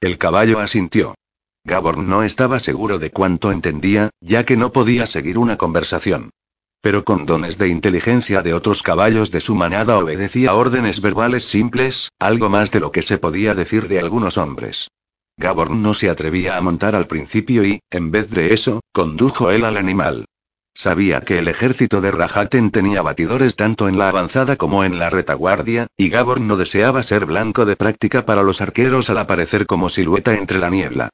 El caballo asintió. Gabor no estaba seguro de cuánto entendía, ya que no podía seguir una conversación. Pero con dones de inteligencia de otros caballos de su manada obedecía órdenes verbales simples, algo más de lo que se podía decir de algunos hombres. Gabor no se atrevía a montar al principio y, en vez de eso, condujo él al animal. Sabía que el ejército de Rajaten tenía batidores tanto en la avanzada como en la retaguardia, y Gabor no deseaba ser blanco de práctica para los arqueros al aparecer como silueta entre la niebla.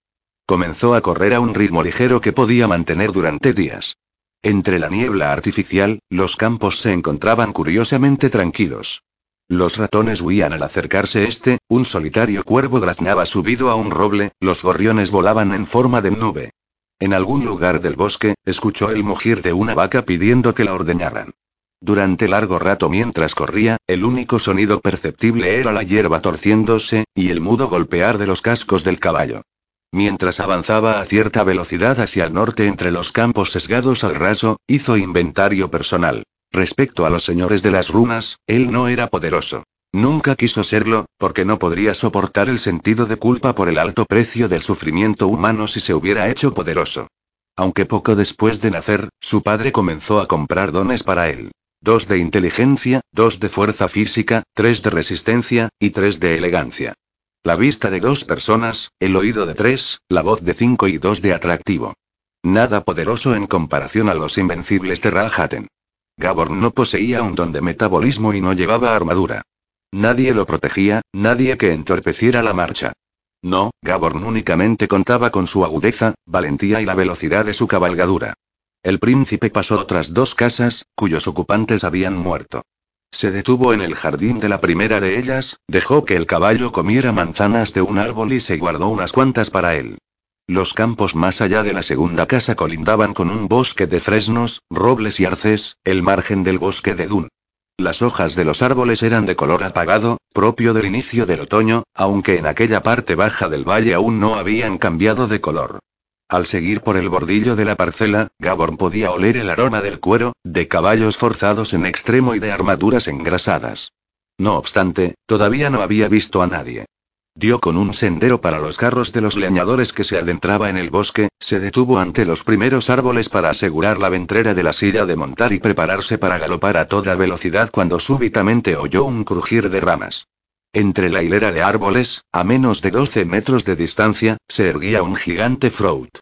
Comenzó a correr a un ritmo ligero que podía mantener durante días. Entre la niebla artificial, los campos se encontraban curiosamente tranquilos. Los ratones huían al acercarse este, un solitario cuervo graznaba subido a un roble, los gorriones volaban en forma de nube. En algún lugar del bosque, escuchó el mugir de una vaca pidiendo que la ordeñaran. Durante largo rato mientras corría, el único sonido perceptible era la hierba torciéndose, y el mudo golpear de los cascos del caballo. Mientras avanzaba a cierta velocidad hacia el norte entre los campos sesgados al raso, hizo inventario personal. Respecto a los señores de las runas, él no era poderoso. Nunca quiso serlo, porque no podría soportar el sentido de culpa por el alto precio del sufrimiento humano si se hubiera hecho poderoso. Aunque poco después de nacer, su padre comenzó a comprar dones para él. Dos de inteligencia, dos de fuerza física, tres de resistencia, y tres de elegancia. La vista de dos personas, el oído de tres, la voz de cinco y dos de atractivo. Nada poderoso en comparación a los invencibles de Ralhaten. Gabor no poseía un don de metabolismo y no llevaba armadura. Nadie lo protegía, nadie que entorpeciera la marcha. No, Gaborn únicamente contaba con su agudeza, valentía y la velocidad de su cabalgadura. El príncipe pasó otras dos casas, cuyos ocupantes habían muerto. Se detuvo en el jardín de la primera de ellas, dejó que el caballo comiera manzanas de un árbol y se guardó unas cuantas para él. Los campos más allá de la segunda casa colindaban con un bosque de fresnos, robles y arces, el margen del bosque de Dun. Las hojas de los árboles eran de color apagado, propio del inicio del otoño, aunque en aquella parte baja del valle aún no habían cambiado de color. Al seguir por el bordillo de la parcela, Gabor podía oler el aroma del cuero, de caballos forzados en extremo y de armaduras engrasadas. No obstante, todavía no había visto a nadie. Dio con un sendero para los carros de los leñadores que se adentraba en el bosque, se detuvo ante los primeros árboles para asegurar la ventrera de la silla de montar y prepararse para galopar a toda velocidad cuando súbitamente oyó un crujir de ramas. Entre la hilera de árboles, a menos de 12 metros de distancia, se erguía un gigante Frout.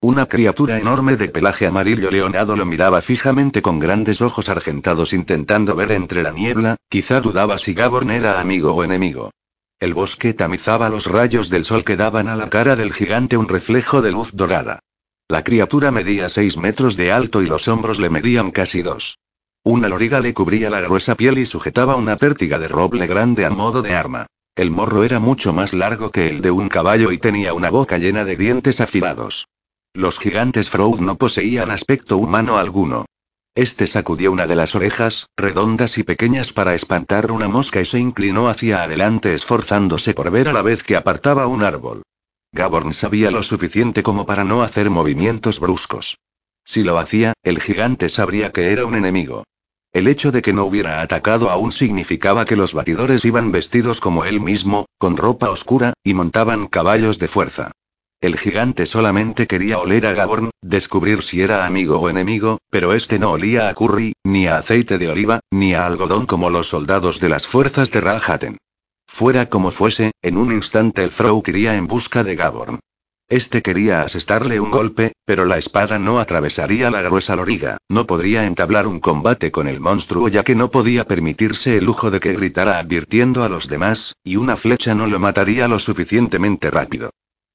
Una criatura enorme de pelaje amarillo leonado lo miraba fijamente con grandes ojos argentados intentando ver entre la niebla, quizá dudaba si Gaborn era amigo o enemigo. El bosque tamizaba los rayos del sol que daban a la cara del gigante un reflejo de luz dorada. La criatura medía seis metros de alto y los hombros le medían casi dos. Una loriga le cubría la gruesa piel y sujetaba una pértiga de roble grande a modo de arma. El morro era mucho más largo que el de un caballo y tenía una boca llena de dientes afilados. Los gigantes Froud no poseían aspecto humano alguno. Este sacudió una de las orejas, redondas y pequeñas para espantar una mosca y se inclinó hacia adelante esforzándose por ver a la vez que apartaba un árbol. Gaborn sabía lo suficiente como para no hacer movimientos bruscos. Si lo hacía, el gigante sabría que era un enemigo. El hecho de que no hubiera atacado aún significaba que los batidores iban vestidos como él mismo, con ropa oscura, y montaban caballos de fuerza. El gigante solamente quería oler a Gaborn, descubrir si era amigo o enemigo, pero este no olía a curry, ni a aceite de oliva, ni a algodón como los soldados de las fuerzas de Ralhaten. Fuera como fuese, en un instante el Frout iría en busca de Gaborn. Este quería asestarle un golpe, pero la espada no atravesaría la gruesa loriga, no podría entablar un combate con el monstruo ya que no podía permitirse el lujo de que gritara advirtiendo a los demás, y una flecha no lo mataría lo suficientemente rápido.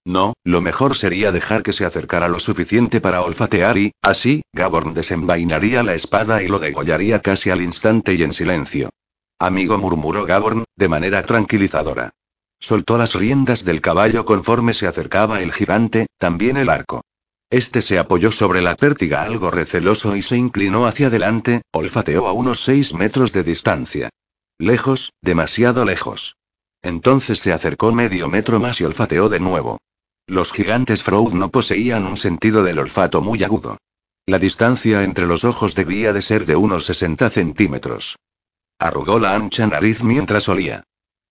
No, lo mejor sería dejar que se acercara lo suficiente para olfatear y, así, Gaborn desenvainaría la espada y lo degollaría casi al instante y en silencio. Amigo murmuró Gaborn, de manera tranquilizadora. Soltó las riendas del caballo conforme se acercaba el gigante, también el arco. Este se apoyó sobre la pértiga algo receloso y se inclinó hacia adelante, olfateó a unos seis metros de distancia. Lejos, demasiado lejos. Entonces se acercó medio metro más y olfateó de nuevo. Los gigantes Froud no poseían un sentido del olfato muy agudo. La distancia entre los ojos debía de ser de unos 60 centímetros. Arrugó la ancha nariz mientras olía.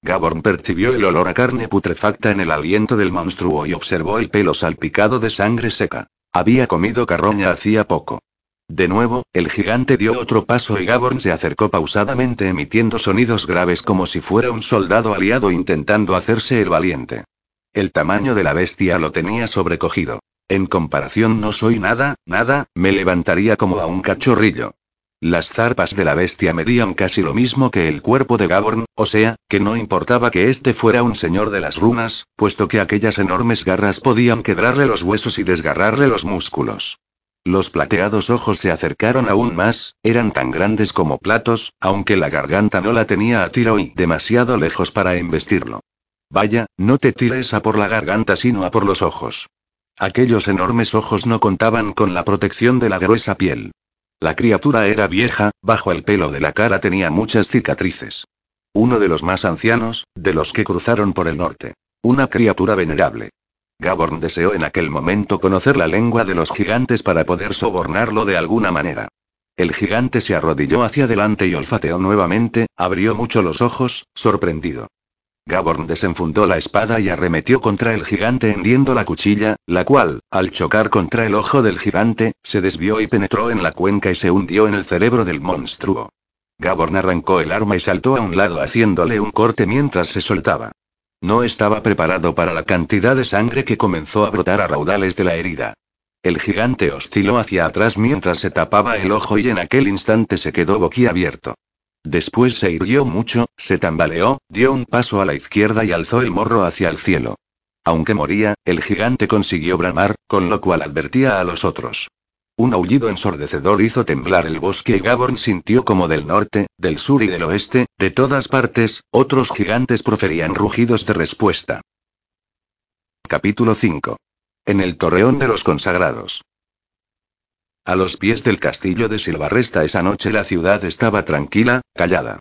Gaborn percibió el olor a carne putrefacta en el aliento del monstruo y observó el pelo salpicado de sangre seca. Había comido carroña hacía poco. De nuevo, el gigante dio otro paso y Gaborn se acercó pausadamente emitiendo sonidos graves como si fuera un soldado aliado intentando hacerse el valiente. El tamaño de la bestia lo tenía sobrecogido. En comparación no soy nada, nada, me levantaría como a un cachorrillo. Las zarpas de la bestia medían casi lo mismo que el cuerpo de Gaborn, o sea, que no importaba que éste fuera un señor de las runas, puesto que aquellas enormes garras podían quebrarle los huesos y desgarrarle los músculos. Los plateados ojos se acercaron aún más, eran tan grandes como platos, aunque la garganta no la tenía a tiro y demasiado lejos para embestirlo. Vaya, no te tires a por la garganta sino a por los ojos. Aquellos enormes ojos no contaban con la protección de la gruesa piel. La criatura era vieja, bajo el pelo de la cara tenía muchas cicatrices. Uno de los más ancianos, de los que cruzaron por el norte. Una criatura venerable. Gaborn deseó en aquel momento conocer la lengua de los gigantes para poder sobornarlo de alguna manera. El gigante se arrodilló hacia adelante y olfateó nuevamente, abrió mucho los ojos, sorprendido. Gaborn desenfundó la espada y arremetió contra el gigante hendiendo la cuchilla, la cual, al chocar contra el ojo del gigante, se desvió y penetró en la cuenca y se hundió en el cerebro del monstruo. Gaborn arrancó el arma y saltó a un lado haciéndole un corte mientras se soltaba. No estaba preparado para la cantidad de sangre que comenzó a brotar a raudales de la herida. El gigante osciló hacia atrás mientras se tapaba el ojo y en aquel instante se quedó boquiabierto. Después se irguió mucho, se tambaleó, dio un paso a la izquierda y alzó el morro hacia el cielo. Aunque moría, el gigante consiguió bramar, con lo cual advertía a los otros. Un aullido ensordecedor hizo temblar el bosque y Gaborn sintió como del norte, del sur y del oeste, de todas partes, otros gigantes proferían rugidos de respuesta. Capítulo 5. En el torreón de los consagrados. A los pies del castillo de Silvarresta esa noche la ciudad estaba tranquila, callada.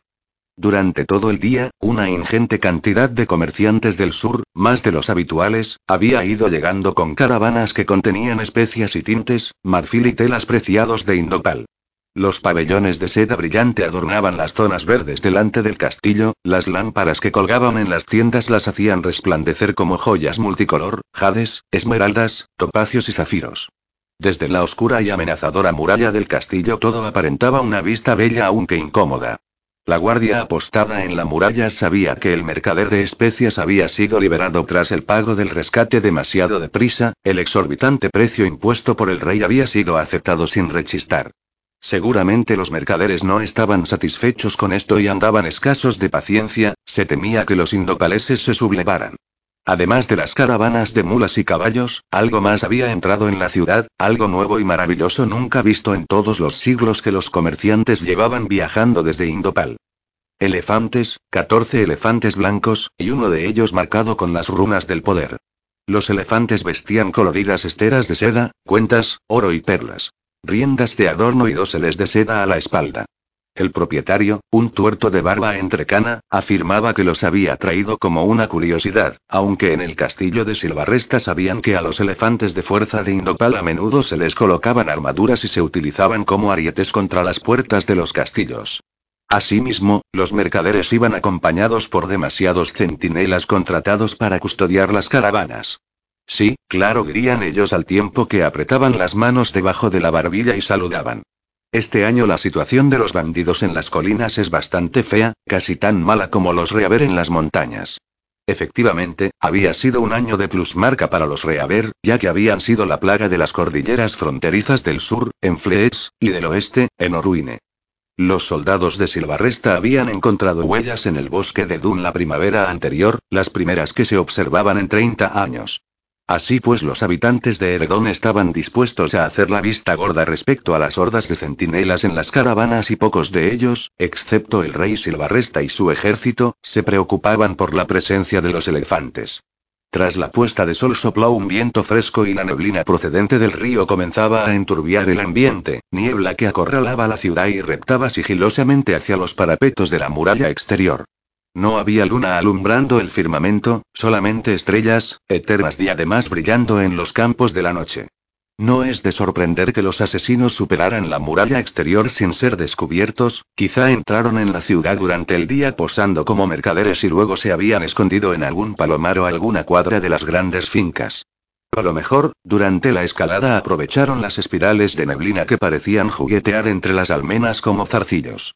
Durante todo el día, una ingente cantidad de comerciantes del sur, más de los habituales, había ido llegando con caravanas que contenían especias y tintes, marfil y telas preciados de Indopal. Los pabellones de seda brillante adornaban las zonas verdes delante del castillo, las lámparas que colgaban en las tiendas las hacían resplandecer como joyas multicolor, jades, esmeraldas, topacios y zafiros. Desde la oscura y amenazadora muralla del castillo todo aparentaba una vista bella aunque incómoda. La guardia apostada en la muralla sabía que el mercader de especias había sido liberado tras el pago del rescate demasiado deprisa, el exorbitante precio impuesto por el rey había sido aceptado sin rechistar. Seguramente los mercaderes no estaban satisfechos con esto y andaban escasos de paciencia, se temía que los indopaleses se sublevaran. Además de las caravanas de mulas y caballos, algo más había entrado en la ciudad, algo nuevo y maravilloso nunca visto en todos los siglos que los comerciantes llevaban viajando desde Indopal. Elefantes, 14 elefantes blancos, y uno de ellos marcado con las runas del poder. Los elefantes vestían coloridas esteras de seda, cuentas, oro y perlas. Riendas de adorno y doseles de seda a la espalda. El propietario, un tuerto de barba entrecana, afirmaba que los había traído como una curiosidad, aunque en el castillo de Silvarresta sabían que a los elefantes de fuerza de Indopal a menudo se les colocaban armaduras y se utilizaban como arietes contra las puertas de los castillos. Asimismo, los mercaderes iban acompañados por demasiados centinelas contratados para custodiar las caravanas. Sí, claro, dirían ellos al tiempo que apretaban las manos debajo de la barbilla y saludaban. Este año la situación de los bandidos en las colinas es bastante fea, casi tan mala como los reaver en las montañas. Efectivamente, había sido un año de plusmarca para los reaver, ya que habían sido la plaga de las cordilleras fronterizas del sur, en Fleets, y del oeste, en Oruine. Los soldados de Silvarresta habían encontrado huellas en el bosque de Dun la primavera anterior, las primeras que se observaban en 30 años. Así pues los habitantes de Heredón estaban dispuestos a hacer la vista gorda respecto a las hordas de centinelas en las caravanas y pocos de ellos, excepto el rey Silvarresta y su ejército, se preocupaban por la presencia de los elefantes. Tras la puesta de sol sopló un viento fresco y la neblina procedente del río comenzaba a enturbiar el ambiente, niebla que acorralaba la ciudad y reptaba sigilosamente hacia los parapetos de la muralla exterior. No había luna alumbrando el firmamento, solamente estrellas, eternas diademas brillando en los campos de la noche. No es de sorprender que los asesinos superaran la muralla exterior sin ser descubiertos, quizá entraron en la ciudad durante el día posando como mercaderes y luego se habían escondido en algún palomar o alguna cuadra de las grandes fincas. A lo mejor, durante la escalada aprovecharon las espirales de neblina que parecían juguetear entre las almenas como zarcillos.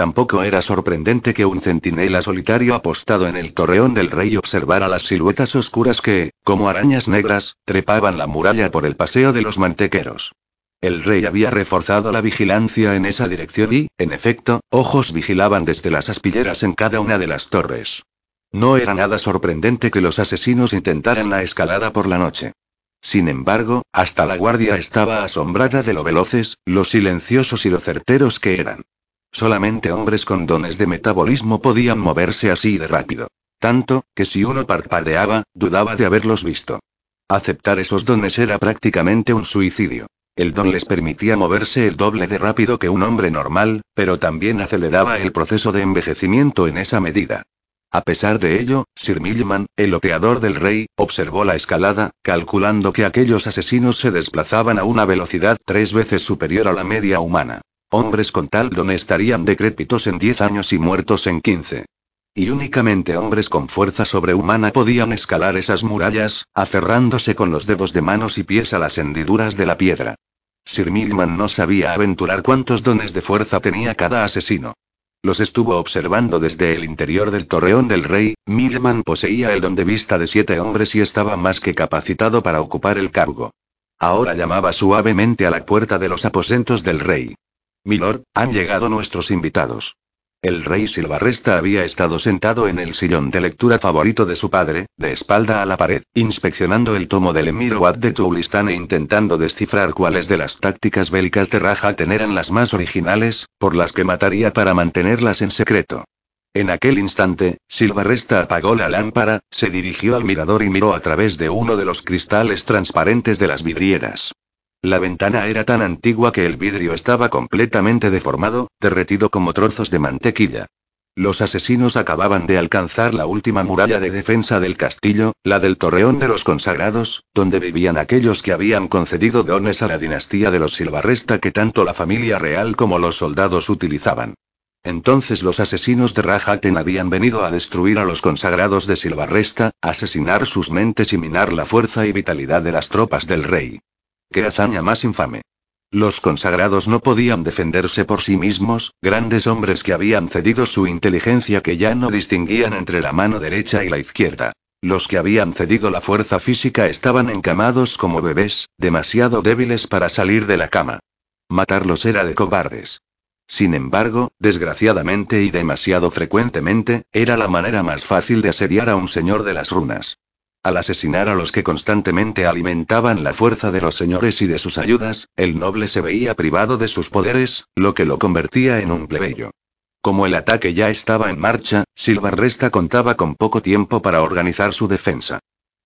Tampoco era sorprendente que un centinela solitario apostado en el torreón del rey observara las siluetas oscuras que, como arañas negras, trepaban la muralla por el paseo de los mantequeros. El rey había reforzado la vigilancia en esa dirección y, en efecto, ojos vigilaban desde las aspilleras en cada una de las torres. No era nada sorprendente que los asesinos intentaran la escalada por la noche. Sin embargo, hasta la guardia estaba asombrada de lo veloces, lo silenciosos y lo certeros que eran. Solamente hombres con dones de metabolismo podían moverse así de rápido. Tanto, que si uno parpadeaba, dudaba de haberlos visto. Aceptar esos dones era prácticamente un suicidio. El don les permitía moverse el doble de rápido que un hombre normal, pero también aceleraba el proceso de envejecimiento en esa medida. A pesar de ello, Sir Millman, el oteador del rey, observó la escalada, calculando que aquellos asesinos se desplazaban a una velocidad tres veces superior a la media humana. Hombres con tal don estarían decrépitos en 10 años y muertos en 15. Y únicamente hombres con fuerza sobrehumana podían escalar esas murallas, aferrándose con los dedos de manos y pies a las hendiduras de la piedra. Sir Milman no sabía aventurar cuántos dones de fuerza tenía cada asesino. Los estuvo observando desde el interior del torreón del rey, Milman poseía el don de vista de siete hombres y estaba más que capacitado para ocupar el cargo. Ahora llamaba suavemente a la puerta de los aposentos del rey. Milord, han llegado nuestros invitados. El rey Silvarresta había estado sentado en el sillón de lectura favorito de su padre, de espalda a la pared, inspeccionando el tomo del Emir Wad de Tulistán e intentando descifrar cuáles de las tácticas bélicas de Rajaten eran las más originales, por las que mataría para mantenerlas en secreto. En aquel instante, Silvarresta apagó la lámpara, se dirigió al mirador y miró a través de uno de los cristales transparentes de las vidrieras. La ventana era tan antigua que el vidrio estaba completamente deformado, derretido como trozos de mantequilla. Los asesinos acababan de alcanzar la última muralla de defensa del castillo, la del Torreón de los Consagrados, donde vivían aquellos que habían concedido dones a la dinastía de los Silvarresta que tanto la familia real como los soldados utilizaban. Entonces los asesinos de Rajaten habían venido a destruir a los consagrados de Silvarresta, asesinar sus mentes y minar la fuerza y vitalidad de las tropas del rey. ¡Qué hazaña más infame! Los consagrados no podían defenderse por sí mismos, grandes hombres que habían cedido su inteligencia que ya no distinguían entre la mano derecha y la izquierda. Los que habían cedido la fuerza física estaban encamados como bebés, demasiado débiles para salir de la cama. Matarlos era de cobardes. Sin embargo, desgraciadamente y demasiado frecuentemente, era la manera más fácil de asediar a un señor de las runas. Al asesinar a los que constantemente alimentaban la fuerza de los señores y de sus ayudas, el noble se veía privado de sus poderes, lo que lo convertía en un plebeyo. Como el ataque ya estaba en marcha, Silvarresta contaba con poco tiempo para organizar su defensa.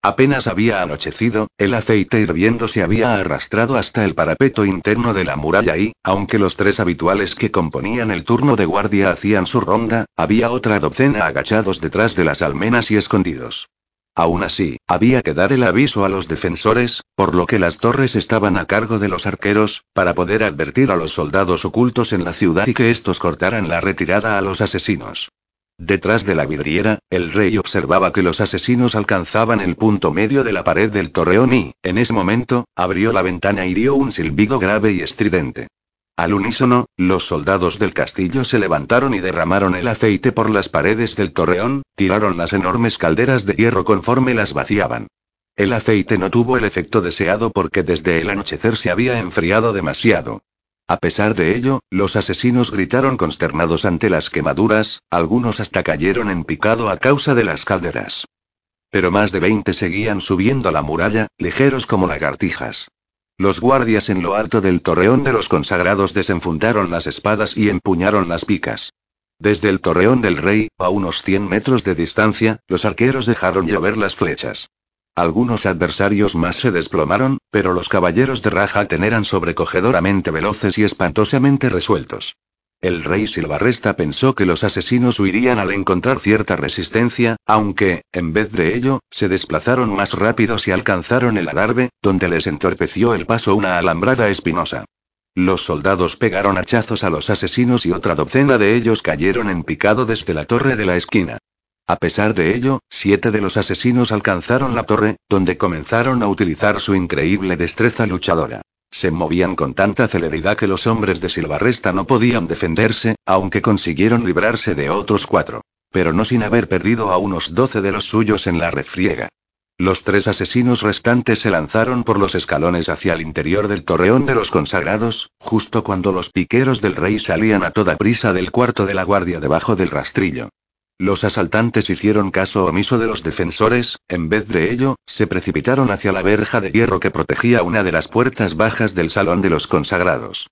Apenas había anochecido, el aceite hirviendo se había arrastrado hasta el parapeto interno de la muralla y, aunque los tres habituales que componían el turno de guardia hacían su ronda, había otra docena agachados detrás de las almenas y escondidos. Aún así, había que dar el aviso a los defensores, por lo que las torres estaban a cargo de los arqueros, para poder advertir a los soldados ocultos en la ciudad y que estos cortaran la retirada a los asesinos. Detrás de la vidriera, el rey observaba que los asesinos alcanzaban el punto medio de la pared del torreón y, en ese momento, abrió la ventana y dio un silbido grave y estridente. Al unísono, los soldados del castillo se levantaron y derramaron el aceite por las paredes del torreón, tiraron las enormes calderas de hierro conforme las vaciaban. El aceite no tuvo el efecto deseado porque desde el anochecer se había enfriado demasiado. A pesar de ello, los asesinos gritaron consternados ante las quemaduras, algunos hasta cayeron en picado a causa de las calderas. Pero más de veinte seguían subiendo la muralla, ligeros como lagartijas. Los guardias en lo alto del torreón de los consagrados desenfundaron las espadas y empuñaron las picas. Desde el torreón del rey, a unos 100 metros de distancia, los arqueros dejaron llover las flechas. Algunos adversarios más se desplomaron, pero los caballeros de Rajaten eran sobrecogedoramente veloces y espantosamente resueltos. El rey Silvarresta pensó que los asesinos huirían al encontrar cierta resistencia, aunque, en vez de ello, se desplazaron más rápidos y alcanzaron el adarve, donde les entorpeció el paso una alambrada espinosa. Los soldados pegaron hachazos a los asesinos y otra docena de ellos cayeron en picado desde la torre de la esquina. A pesar de ello, siete de los asesinos alcanzaron la torre, donde comenzaron a utilizar su increíble destreza luchadora. Se movían con tanta celeridad que los hombres de Silvarresta no podían defenderse, aunque consiguieron librarse de otros cuatro. Pero no sin haber perdido a unos doce de los suyos en la refriega. Los tres asesinos restantes se lanzaron por los escalones hacia el interior del torreón de los consagrados, justo cuando los piqueros del rey salían a toda prisa del cuarto de la guardia debajo del rastrillo. Los asaltantes hicieron caso omiso de los defensores, en vez de ello, se precipitaron hacia la verja de hierro que protegía una de las puertas bajas del salón de los consagrados.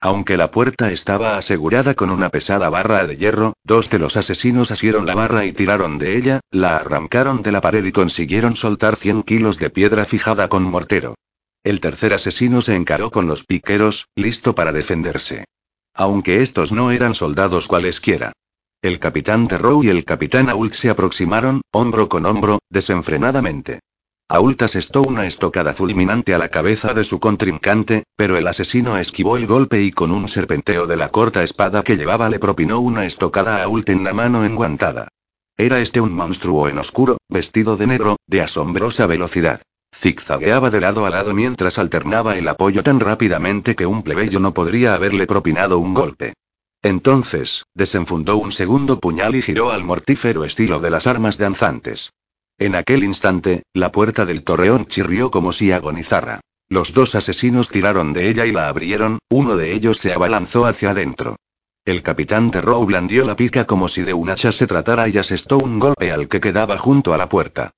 Aunque la puerta estaba asegurada con una pesada barra de hierro, dos de los asesinos asieron la barra y tiraron de ella, la arrancaron de la pared y consiguieron soltar 100 kilos de piedra fijada con mortero. El tercer asesino se encaró con los piqueros, listo para defenderse. Aunque estos no eran soldados cualesquiera. El capitán Terrow y el capitán Ault se aproximaron, hombro con hombro, desenfrenadamente. Ault asestó una estocada fulminante a la cabeza de su contrincante, pero el asesino esquivó el golpe y con un serpenteo de la corta espada que llevaba le propinó una estocada a Ault en la mano enguantada. Era este un monstruo en oscuro, vestido de negro, de asombrosa velocidad. Zigzagueaba de lado a lado mientras alternaba el apoyo tan rápidamente que un plebeyo no podría haberle propinado un golpe. Entonces, desenfundó un segundo puñal y giró al mortífero estilo de las armas danzantes. En aquel instante, la puerta del torreón chirrió como si agonizara. Los dos asesinos tiraron de ella y la abrieron, uno de ellos se abalanzó hacia adentro. El capitán Terrow blandió la pica como si de un hacha se tratara y asestó un golpe al que quedaba junto a la puerta.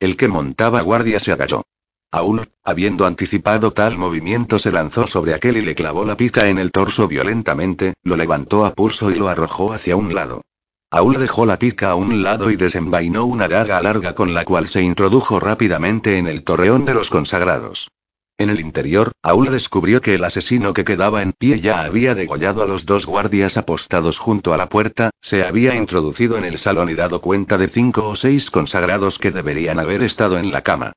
El que montaba guardia se agachó. Aún, habiendo anticipado tal movimiento, se lanzó sobre aquel y le clavó la pica en el torso violentamente, lo levantó a pulso y lo arrojó hacia un lado. Aul dejó la pica a un lado y desenvainó una daga larga con la cual se introdujo rápidamente en el torreón de los consagrados. En el interior, Aul descubrió que el asesino que quedaba en pie ya había degollado a los dos guardias apostados junto a la puerta, se había introducido en el salón y dado cuenta de cinco o seis consagrados que deberían haber estado en la cama.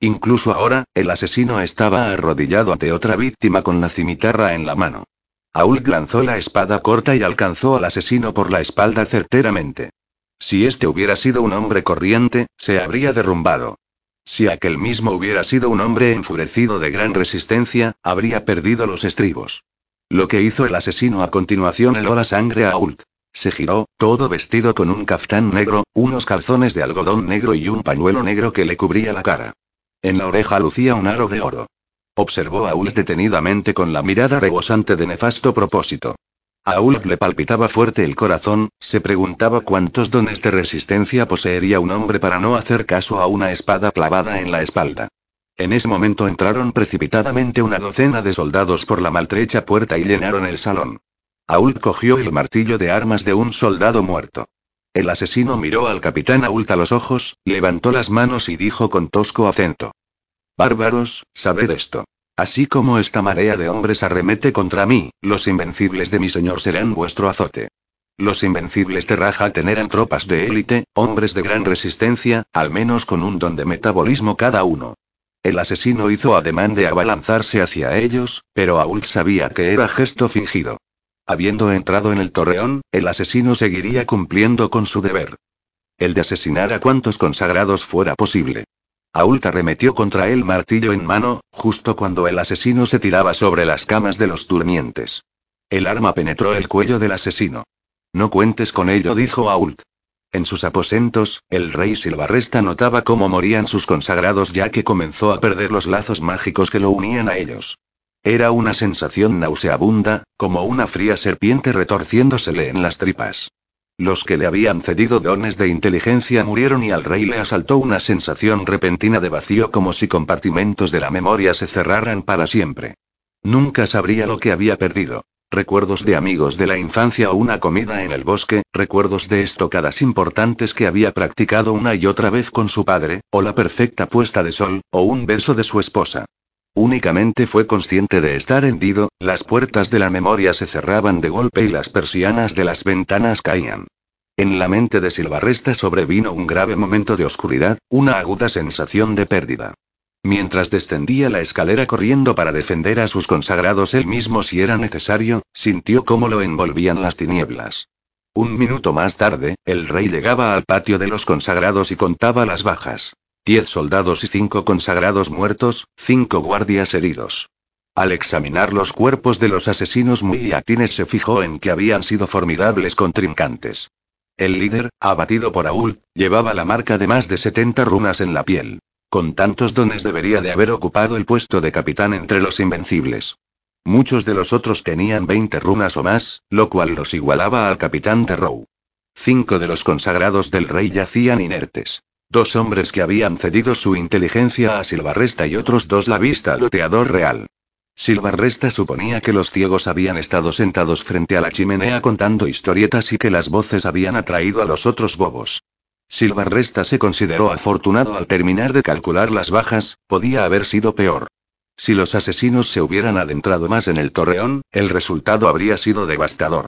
Incluso ahora, el asesino estaba arrodillado ante otra víctima con la cimitarra en la mano. Aul lanzó la espada corta y alcanzó al asesino por la espalda certeramente. Si este hubiera sido un hombre corriente, se habría derrumbado. Si aquel mismo hubiera sido un hombre enfurecido de gran resistencia, habría perdido los estribos. Lo que hizo el asesino a continuación heló la sangre a Ault. Se giró, todo vestido con un caftán negro, unos calzones de algodón negro y un pañuelo negro que le cubría la cara. En la oreja lucía un aro de oro. Observó a Ulf detenidamente con la mirada rebosante de nefasto propósito. A le palpitaba fuerte el corazón, se preguntaba cuántos dones de resistencia poseería un hombre para no hacer caso a una espada clavada en la espalda. En ese momento entraron precipitadamente una docena de soldados por la maltrecha puerta y llenaron el salón. Ault cogió el martillo de armas de un soldado muerto. El asesino miró al capitán Ault a los ojos, levantó las manos y dijo con tosco acento. Bárbaros, sabed esto. Así como esta marea de hombres arremete contra mí, los invencibles de mi señor serán vuestro azote. Los invencibles de Raja tenerán tropas de élite, hombres de gran resistencia, al menos con un don de metabolismo cada uno. El asesino hizo ademán de abalanzarse hacia ellos, pero Ault sabía que era gesto fingido. Habiendo entrado en el torreón, el asesino seguiría cumpliendo con su deber. El de asesinar a cuantos consagrados fuera posible. Ault arremetió contra él martillo en mano, justo cuando el asesino se tiraba sobre las camas de los durmientes. El arma penetró el cuello del asesino. No cuentes con ello, dijo Ault. En sus aposentos, el rey Silvarresta notaba cómo morían sus consagrados ya que comenzó a perder los lazos mágicos que lo unían a ellos. Era una sensación nauseabunda, como una fría serpiente retorciéndosele en las tripas. Los que le habían cedido dones de inteligencia murieron y al rey le asaltó una sensación repentina de vacío como si compartimentos de la memoria se cerraran para siempre. Nunca sabría lo que había perdido. Recuerdos de amigos de la infancia o una comida en el bosque, recuerdos de estocadas importantes que había practicado una y otra vez con su padre, o la perfecta puesta de sol, o un beso de su esposa. Únicamente fue consciente de estar hendido, las puertas de la memoria se cerraban de golpe y las persianas de las ventanas caían. En la mente de Silvarresta sobrevino un grave momento de oscuridad, una aguda sensación de pérdida. Mientras descendía la escalera corriendo para defender a sus consagrados él mismo si era necesario, sintió cómo lo envolvían las tinieblas. Un minuto más tarde, el rey llegaba al patio de los consagrados y contaba las bajas. Diez soldados y cinco consagrados muertos, cinco guardias heridos. Al examinar los cuerpos de los asesinos muy atines se fijó en que habían sido formidables contrincantes. El líder, abatido por Aul, llevaba la marca de más de 70 runas en la piel. Con tantos dones debería de haber ocupado el puesto de capitán entre los invencibles. Muchos de los otros tenían 20 runas o más, lo cual los igualaba al capitán de Row. Cinco de los consagrados del rey yacían inertes. Dos hombres que habían cedido su inteligencia a Silvarresta y otros dos la vista al loteador real. Silvarresta suponía que los ciegos habían estado sentados frente a la chimenea contando historietas y que las voces habían atraído a los otros bobos. Silvarresta se consideró afortunado al terminar de calcular las bajas, podía haber sido peor. Si los asesinos se hubieran adentrado más en el torreón, el resultado habría sido devastador.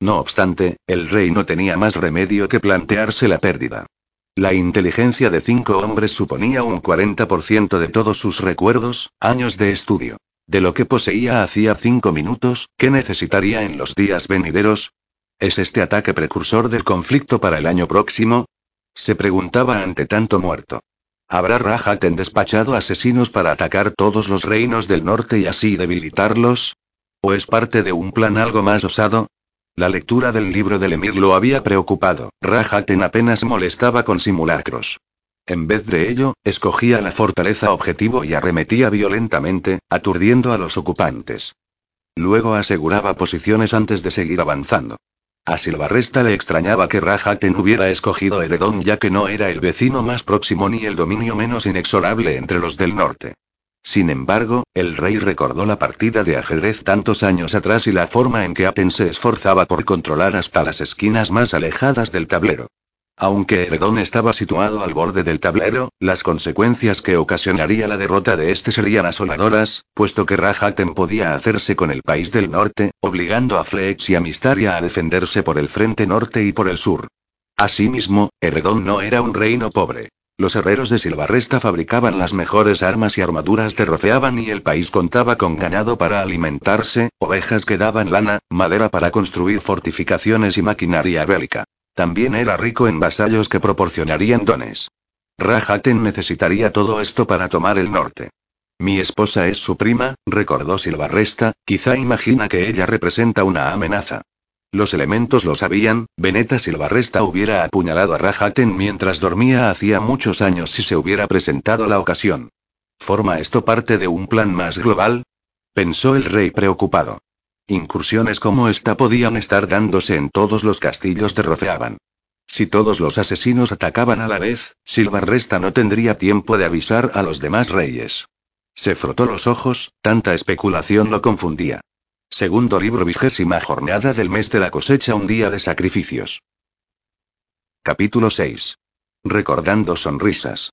No obstante, el rey no tenía más remedio que plantearse la pérdida. La inteligencia de cinco hombres suponía un 40% de todos sus recuerdos, años de estudio. De lo que poseía hacía cinco minutos, ¿qué necesitaría en los días venideros? ¿Es este ataque precursor del conflicto para el año próximo? Se preguntaba ante tanto muerto. ¿Habrá Rajaten despachado asesinos para atacar todos los reinos del norte y así debilitarlos? ¿O es parte de un plan algo más osado? La lectura del libro del Emir lo había preocupado. Rajaten apenas molestaba con simulacros. En vez de ello, escogía la fortaleza objetivo y arremetía violentamente, aturdiendo a los ocupantes. Luego aseguraba posiciones antes de seguir avanzando. A Silvarresta le extrañaba que Rajaten hubiera escogido Heredón ya que no era el vecino más próximo ni el dominio menos inexorable entre los del norte. Sin embargo, el rey recordó la partida de ajedrez tantos años atrás y la forma en que Aten se esforzaba por controlar hasta las esquinas más alejadas del tablero. Aunque Heredón estaba situado al borde del tablero, las consecuencias que ocasionaría la derrota de este serían asoladoras, puesto que Rajaten podía hacerse con el país del norte, obligando a Flex y a Mistaria a defenderse por el frente norte y por el sur. Asimismo, Heredón no era un reino pobre. Los herreros de Silvarresta fabricaban las mejores armas y armaduras de Rofeaban y el país contaba con ganado para alimentarse, ovejas que daban lana, madera para construir fortificaciones y maquinaria bélica. También era rico en vasallos que proporcionarían dones. Rajaten necesitaría todo esto para tomar el norte. Mi esposa es su prima, recordó Silvarresta, quizá imagina que ella representa una amenaza. Los elementos lo sabían, Veneta Silvarresta hubiera apuñalado a Rajaten mientras dormía hacía muchos años si se hubiera presentado la ocasión. ¿Forma esto parte de un plan más global? Pensó el rey preocupado. Incursiones como esta podían estar dándose en todos los castillos de Rofeaban. Si todos los asesinos atacaban a la vez, Silvarresta no tendría tiempo de avisar a los demás reyes. Se frotó los ojos, tanta especulación lo confundía. Segundo libro vigésima jornada del mes de la cosecha un día de sacrificios. Capítulo 6. Recordando sonrisas.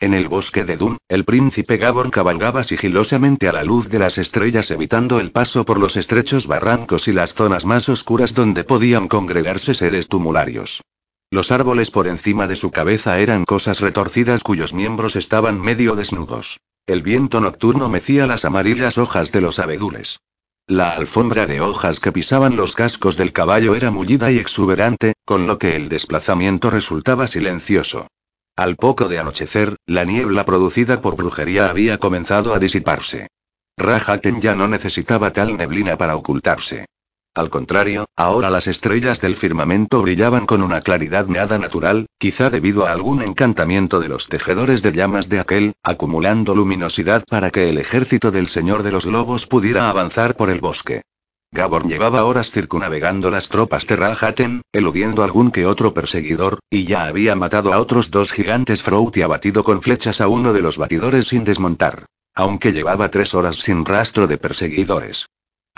En el bosque de Dun, el príncipe Gabor cabalgaba sigilosamente a la luz de las estrellas evitando el paso por los estrechos barrancos y las zonas más oscuras donde podían congregarse seres tumularios. Los árboles por encima de su cabeza eran cosas retorcidas cuyos miembros estaban medio desnudos. El viento nocturno mecía las amarillas hojas de los abedules. La alfombra de hojas que pisaban los cascos del caballo era mullida y exuberante, con lo que el desplazamiento resultaba silencioso. Al poco de anochecer, la niebla producida por brujería había comenzado a disiparse. Rajaten ya no necesitaba tal neblina para ocultarse. Al contrario, ahora las estrellas del firmamento brillaban con una claridad nada natural, quizá debido a algún encantamiento de los tejedores de llamas de aquel, acumulando luminosidad para que el ejército del Señor de los Lobos pudiera avanzar por el bosque. Gabor llevaba horas circunnavegando las tropas de Rajaten, eludiendo algún que otro perseguidor, y ya había matado a otros dos gigantes Frout y abatido con flechas a uno de los batidores sin desmontar. Aunque llevaba tres horas sin rastro de perseguidores.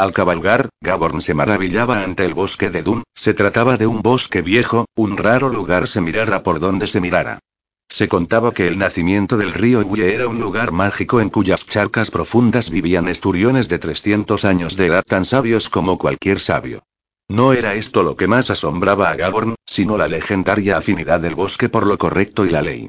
Al cabalgar, Gaborn se maravillaba ante el bosque de Dun, se trataba de un bosque viejo, un raro lugar se mirara por donde se mirara. Se contaba que el nacimiento del río Uye era un lugar mágico en cuyas charcas profundas vivían esturiones de 300 años de edad tan sabios como cualquier sabio. No era esto lo que más asombraba a Gaborn, sino la legendaria afinidad del bosque por lo correcto y la ley.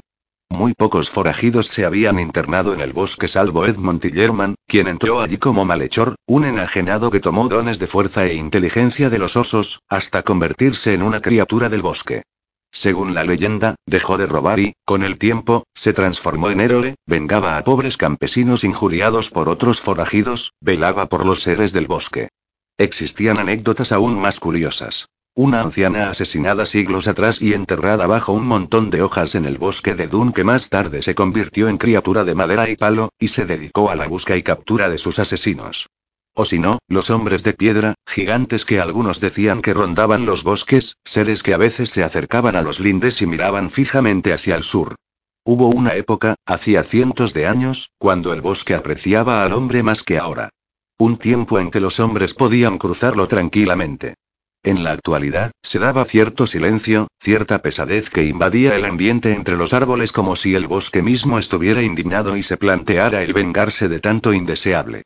Muy pocos forajidos se habían internado en el bosque salvo Edmond Tillerman, quien entró allí como malhechor, un enajenado que tomó dones de fuerza e inteligencia de los osos, hasta convertirse en una criatura del bosque. Según la leyenda, dejó de robar y, con el tiempo, se transformó en héroe, vengaba a pobres campesinos injuriados por otros forajidos, velaba por los seres del bosque. Existían anécdotas aún más curiosas. Una anciana asesinada siglos atrás y enterrada bajo un montón de hojas en el bosque de Dun que más tarde se convirtió en criatura de madera y palo, y se dedicó a la busca y captura de sus asesinos. O si no, los hombres de piedra, gigantes que algunos decían que rondaban los bosques, seres que a veces se acercaban a los lindes y miraban fijamente hacia el sur. Hubo una época, hacía cientos de años, cuando el bosque apreciaba al hombre más que ahora. Un tiempo en que los hombres podían cruzarlo tranquilamente. En la actualidad, se daba cierto silencio, cierta pesadez que invadía el ambiente entre los árboles como si el bosque mismo estuviera indignado y se planteara el vengarse de tanto indeseable.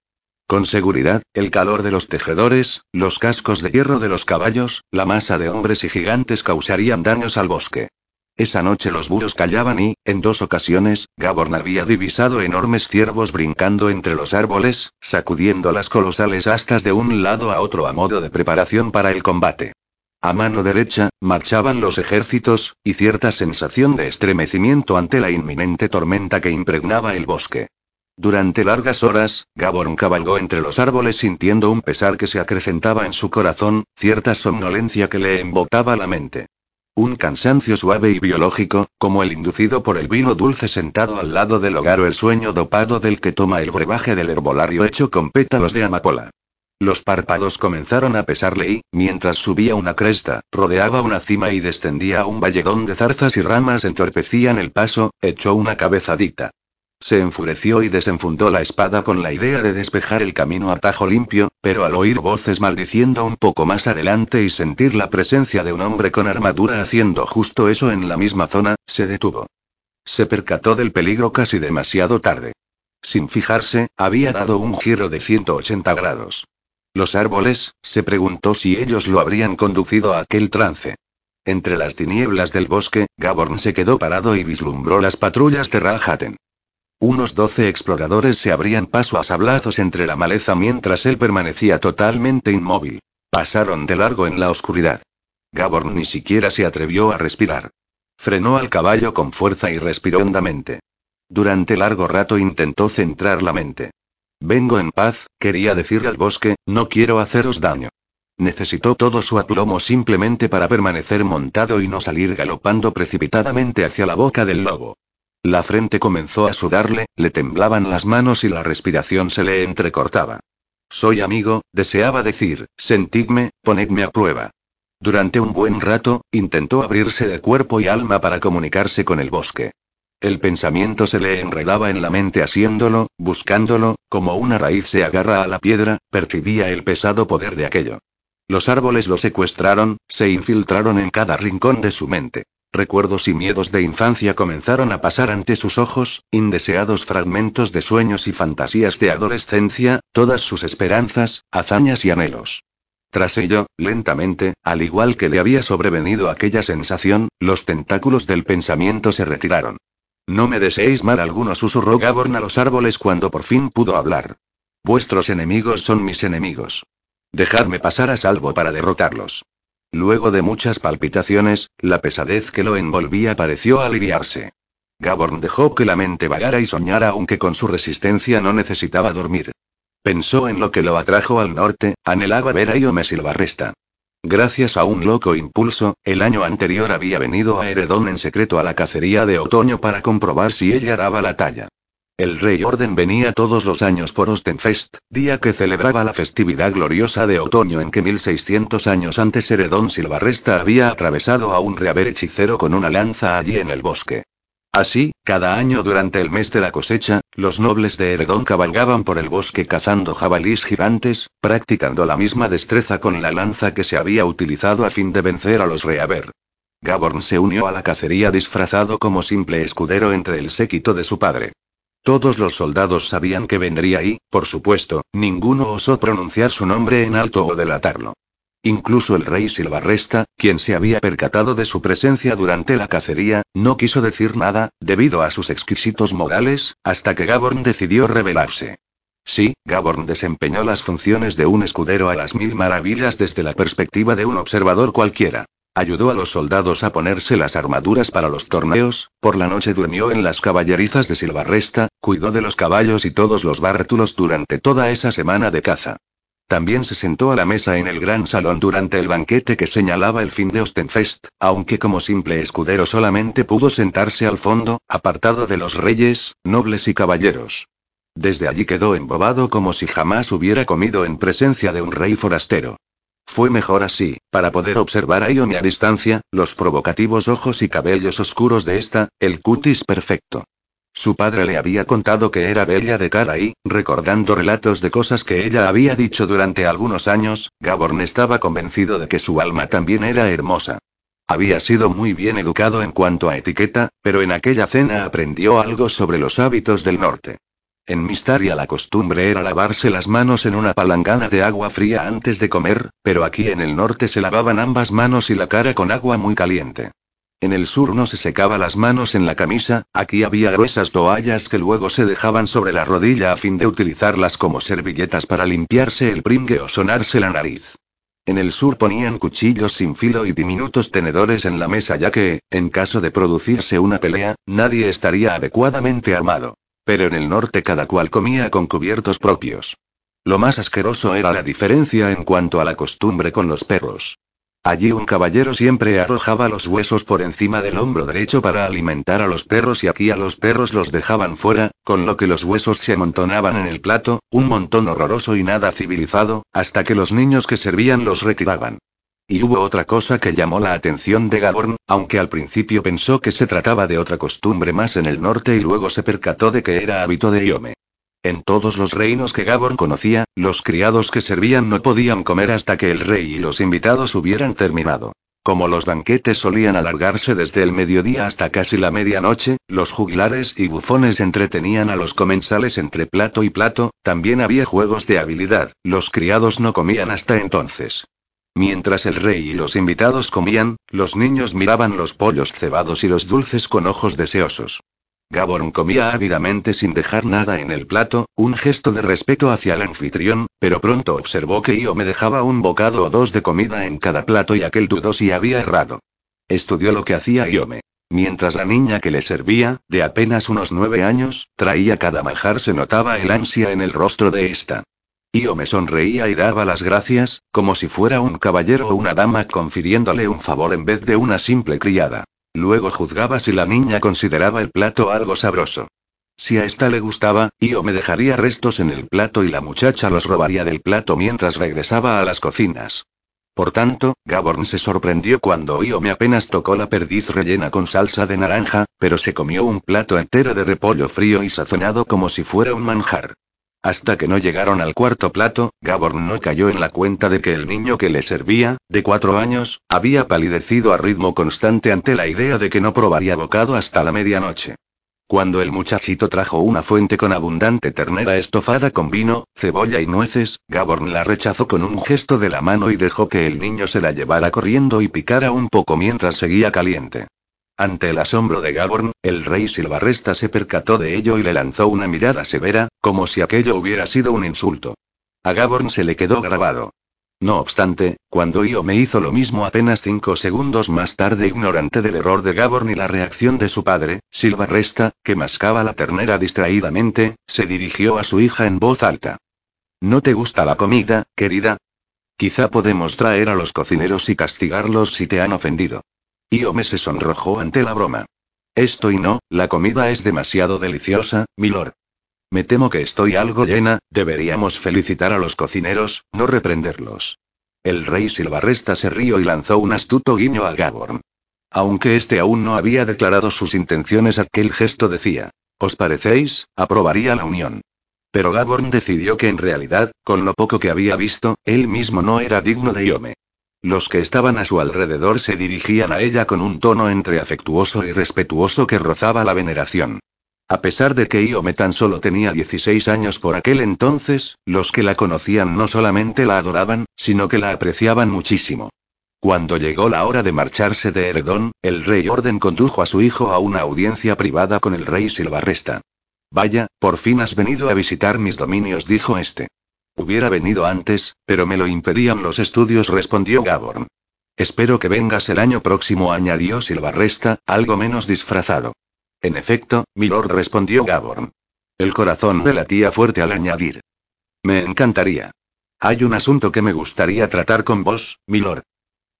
Con seguridad, el calor de los tejedores, los cascos de hierro de los caballos, la masa de hombres y gigantes causarían daños al bosque. Esa noche los búhos callaban y, en dos ocasiones, Gaborn había divisado enormes ciervos brincando entre los árboles, sacudiendo las colosales astas de un lado a otro a modo de preparación para el combate. A mano derecha, marchaban los ejércitos, y cierta sensación de estremecimiento ante la inminente tormenta que impregnaba el bosque. Durante largas horas, Gaborn cabalgó entre los árboles sintiendo un pesar que se acrecentaba en su corazón, cierta somnolencia que le embotaba la mente. Un cansancio suave y biológico, como el inducido por el vino dulce sentado al lado del hogar o el sueño dopado del que toma el brebaje del herbolario hecho con pétalos de amapola. Los párpados comenzaron a pesarle y, mientras subía una cresta, rodeaba una cima y descendía a un valledón de zarzas y ramas entorpecían el paso, echó una cabezadita. Se enfureció y desenfundó la espada con la idea de despejar el camino a tajo limpio, pero al oír voces maldiciendo un poco más adelante y sentir la presencia de un hombre con armadura haciendo justo eso en la misma zona, se detuvo. Se percató del peligro casi demasiado tarde. Sin fijarse, había dado un giro de 180 grados. Los árboles, se preguntó si ellos lo habrían conducido a aquel trance. Entre las tinieblas del bosque, Gaborn se quedó parado y vislumbró las patrullas de Rahaten. Unos doce exploradores se abrían paso a sablazos entre la maleza mientras él permanecía totalmente inmóvil. Pasaron de largo en la oscuridad. Gabor ni siquiera se atrevió a respirar. Frenó al caballo con fuerza y respiró hondamente. Durante largo rato intentó centrar la mente. Vengo en paz, quería decirle al bosque, no quiero haceros daño. Necesitó todo su aplomo simplemente para permanecer montado y no salir galopando precipitadamente hacia la boca del lobo. La frente comenzó a sudarle, le temblaban las manos y la respiración se le entrecortaba. Soy amigo, deseaba decir, sentidme, ponedme a prueba. Durante un buen rato, intentó abrirse de cuerpo y alma para comunicarse con el bosque. El pensamiento se le enredaba en la mente asiéndolo, buscándolo, como una raíz se agarra a la piedra, percibía el pesado poder de aquello. Los árboles lo secuestraron, se infiltraron en cada rincón de su mente. Recuerdos y miedos de infancia comenzaron a pasar ante sus ojos, indeseados fragmentos de sueños y fantasías de adolescencia, todas sus esperanzas, hazañas y anhelos. Tras ello, lentamente, al igual que le había sobrevenido aquella sensación, los tentáculos del pensamiento se retiraron. No me deseéis mal alguno, susurró Gaborn a los árboles cuando por fin pudo hablar. Vuestros enemigos son mis enemigos. Dejadme pasar a salvo para derrotarlos. Luego de muchas palpitaciones, la pesadez que lo envolvía pareció aliviarse. Gaborn dejó que la mente vagara y soñara aunque con su resistencia no necesitaba dormir. Pensó en lo que lo atrajo al norte, anhelaba ver a Iome Silvarresta. Gracias a un loco impulso, el año anterior había venido a Heredón en secreto a la cacería de otoño para comprobar si ella daba la talla. El rey Orden venía todos los años por Ostenfest, día que celebraba la festividad gloriosa de otoño en que 1600 años antes Heredón Silvarresta había atravesado a un reaver hechicero con una lanza allí en el bosque. Así, cada año durante el mes de la cosecha, los nobles de Heredón cabalgaban por el bosque cazando jabalís gigantes, practicando la misma destreza con la lanza que se había utilizado a fin de vencer a los reaver. Gaborn se unió a la cacería disfrazado como simple escudero entre el séquito de su padre. Todos los soldados sabían que vendría y, por supuesto, ninguno osó pronunciar su nombre en alto o delatarlo. Incluso el rey Silvarresta, quien se había percatado de su presencia durante la cacería, no quiso decir nada, debido a sus exquisitos modales, hasta que Gaborn decidió rebelarse. Sí, Gaborn desempeñó las funciones de un escudero a las mil maravillas desde la perspectiva de un observador cualquiera. Ayudó a los soldados a ponerse las armaduras para los torneos, por la noche durmió en las caballerizas de Silvarresta, cuidó de los caballos y todos los bártulos durante toda esa semana de caza. También se sentó a la mesa en el gran salón durante el banquete que señalaba el fin de Ostenfest, aunque como simple escudero solamente pudo sentarse al fondo, apartado de los reyes, nobles y caballeros. Desde allí quedó embobado como si jamás hubiera comido en presencia de un rey forastero. Fue mejor así, para poder observar a Iomi a distancia, los provocativos ojos y cabellos oscuros de esta, el cutis perfecto. Su padre le había contado que era bella de cara y, recordando relatos de cosas que ella había dicho durante algunos años, Gaborn estaba convencido de que su alma también era hermosa. Había sido muy bien educado en cuanto a etiqueta, pero en aquella cena aprendió algo sobre los hábitos del norte. En Mistaria la costumbre era lavarse las manos en una palangana de agua fría antes de comer, pero aquí en el norte se lavaban ambas manos y la cara con agua muy caliente. En el sur no se secaba las manos en la camisa, aquí había gruesas toallas que luego se dejaban sobre la rodilla a fin de utilizarlas como servilletas para limpiarse el pringue o sonarse la nariz. En el sur ponían cuchillos sin filo y diminutos tenedores en la mesa ya que, en caso de producirse una pelea, nadie estaría adecuadamente armado. Pero en el norte cada cual comía con cubiertos propios. Lo más asqueroso era la diferencia en cuanto a la costumbre con los perros. Allí un caballero siempre arrojaba los huesos por encima del hombro derecho para alimentar a los perros y aquí a los perros los dejaban fuera, con lo que los huesos se amontonaban en el plato, un montón horroroso y nada civilizado, hasta que los niños que servían los retiraban. Y hubo otra cosa que llamó la atención de Gaborn, aunque al principio pensó que se trataba de otra costumbre más en el norte y luego se percató de que era hábito de Iome. En todos los reinos que Gaborn conocía, los criados que servían no podían comer hasta que el rey y los invitados hubieran terminado. Como los banquetes solían alargarse desde el mediodía hasta casi la medianoche, los juglares y bufones entretenían a los comensales entre plato y plato, también había juegos de habilidad, los criados no comían hasta entonces. Mientras el rey y los invitados comían, los niños miraban los pollos cebados y los dulces con ojos deseosos. Gaborn comía ávidamente sin dejar nada en el plato, un gesto de respeto hacia el anfitrión, pero pronto observó que Io me dejaba un bocado o dos de comida en cada plato y aquel dudó si había errado. Estudió lo que hacía Iome. Mientras la niña que le servía, de apenas unos nueve años, traía cada manjar se notaba el ansia en el rostro de esta. Io me sonreía y daba las gracias, como si fuera un caballero o una dama confiriéndole un favor en vez de una simple criada. Luego juzgaba si la niña consideraba el plato algo sabroso. Si a esta le gustaba, Io me dejaría restos en el plato y la muchacha los robaría del plato mientras regresaba a las cocinas. Por tanto, Gaborn se sorprendió cuando Io me apenas tocó la perdiz rellena con salsa de naranja, pero se comió un plato entero de repollo frío y sazonado como si fuera un manjar. Hasta que no llegaron al cuarto plato, Gaborn no cayó en la cuenta de que el niño que le servía, de cuatro años, había palidecido a ritmo constante ante la idea de que no probaría bocado hasta la medianoche. Cuando el muchachito trajo una fuente con abundante ternera estofada con vino, cebolla y nueces, Gaborn la rechazó con un gesto de la mano y dejó que el niño se la llevara corriendo y picara un poco mientras seguía caliente. Ante el asombro de Gaborn, el rey Silvarresta se percató de ello y le lanzó una mirada severa, como si aquello hubiera sido un insulto. A Gaborn se le quedó grabado. No obstante, cuando Io me hizo lo mismo apenas cinco segundos más tarde, ignorante del error de Gaborn y la reacción de su padre, Silvarresta, que mascaba la ternera distraídamente, se dirigió a su hija en voz alta. ¿No te gusta la comida, querida? Quizá podemos traer a los cocineros y castigarlos si te han ofendido. Iome se sonrojó ante la broma. Esto y no, la comida es demasiado deliciosa, milord. Me temo que estoy algo llena, deberíamos felicitar a los cocineros, no reprenderlos. El rey Silvarresta se rió y lanzó un astuto guiño a Gaborn. Aunque este aún no había declarado sus intenciones, aquel gesto decía: ¿Os parecéis? Aprobaría la unión. Pero Gaborn decidió que en realidad, con lo poco que había visto, él mismo no era digno de Iome. Los que estaban a su alrededor se dirigían a ella con un tono entre afectuoso y respetuoso que rozaba la veneración. A pesar de que Iome tan solo tenía 16 años por aquel entonces, los que la conocían no solamente la adoraban, sino que la apreciaban muchísimo. Cuando llegó la hora de marcharse de Heredón, el rey Orden condujo a su hijo a una audiencia privada con el rey Silvarresta. Vaya, por fin has venido a visitar mis dominios, dijo este. Hubiera venido antes, pero me lo impedían los estudios, respondió Gaborn. Espero que vengas el año próximo, añadió Silvarresta, algo menos disfrazado. En efecto, milord, respondió Gaborn. El corazón le latía fuerte al añadir. Me encantaría. Hay un asunto que me gustaría tratar con vos, milord.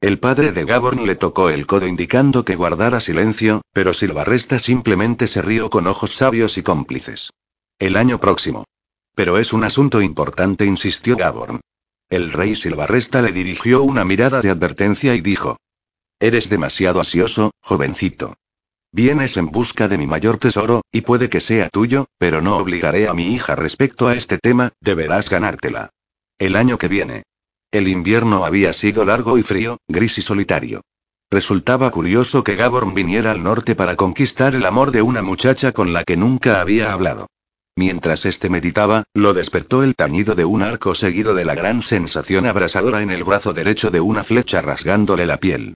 El padre de Gaborn le tocó el codo indicando que guardara silencio, pero Silvarresta simplemente se rió con ojos sabios y cómplices. El año próximo. Pero es un asunto importante, insistió Gaborn. El rey Silvarresta le dirigió una mirada de advertencia y dijo. Eres demasiado ansioso, jovencito. Vienes en busca de mi mayor tesoro, y puede que sea tuyo, pero no obligaré a mi hija respecto a este tema, deberás ganártela. El año que viene. El invierno había sido largo y frío, gris y solitario. Resultaba curioso que Gaborn viniera al norte para conquistar el amor de una muchacha con la que nunca había hablado. Mientras este meditaba, lo despertó el tañido de un arco seguido de la gran sensación abrasadora en el brazo derecho de una flecha rasgándole la piel.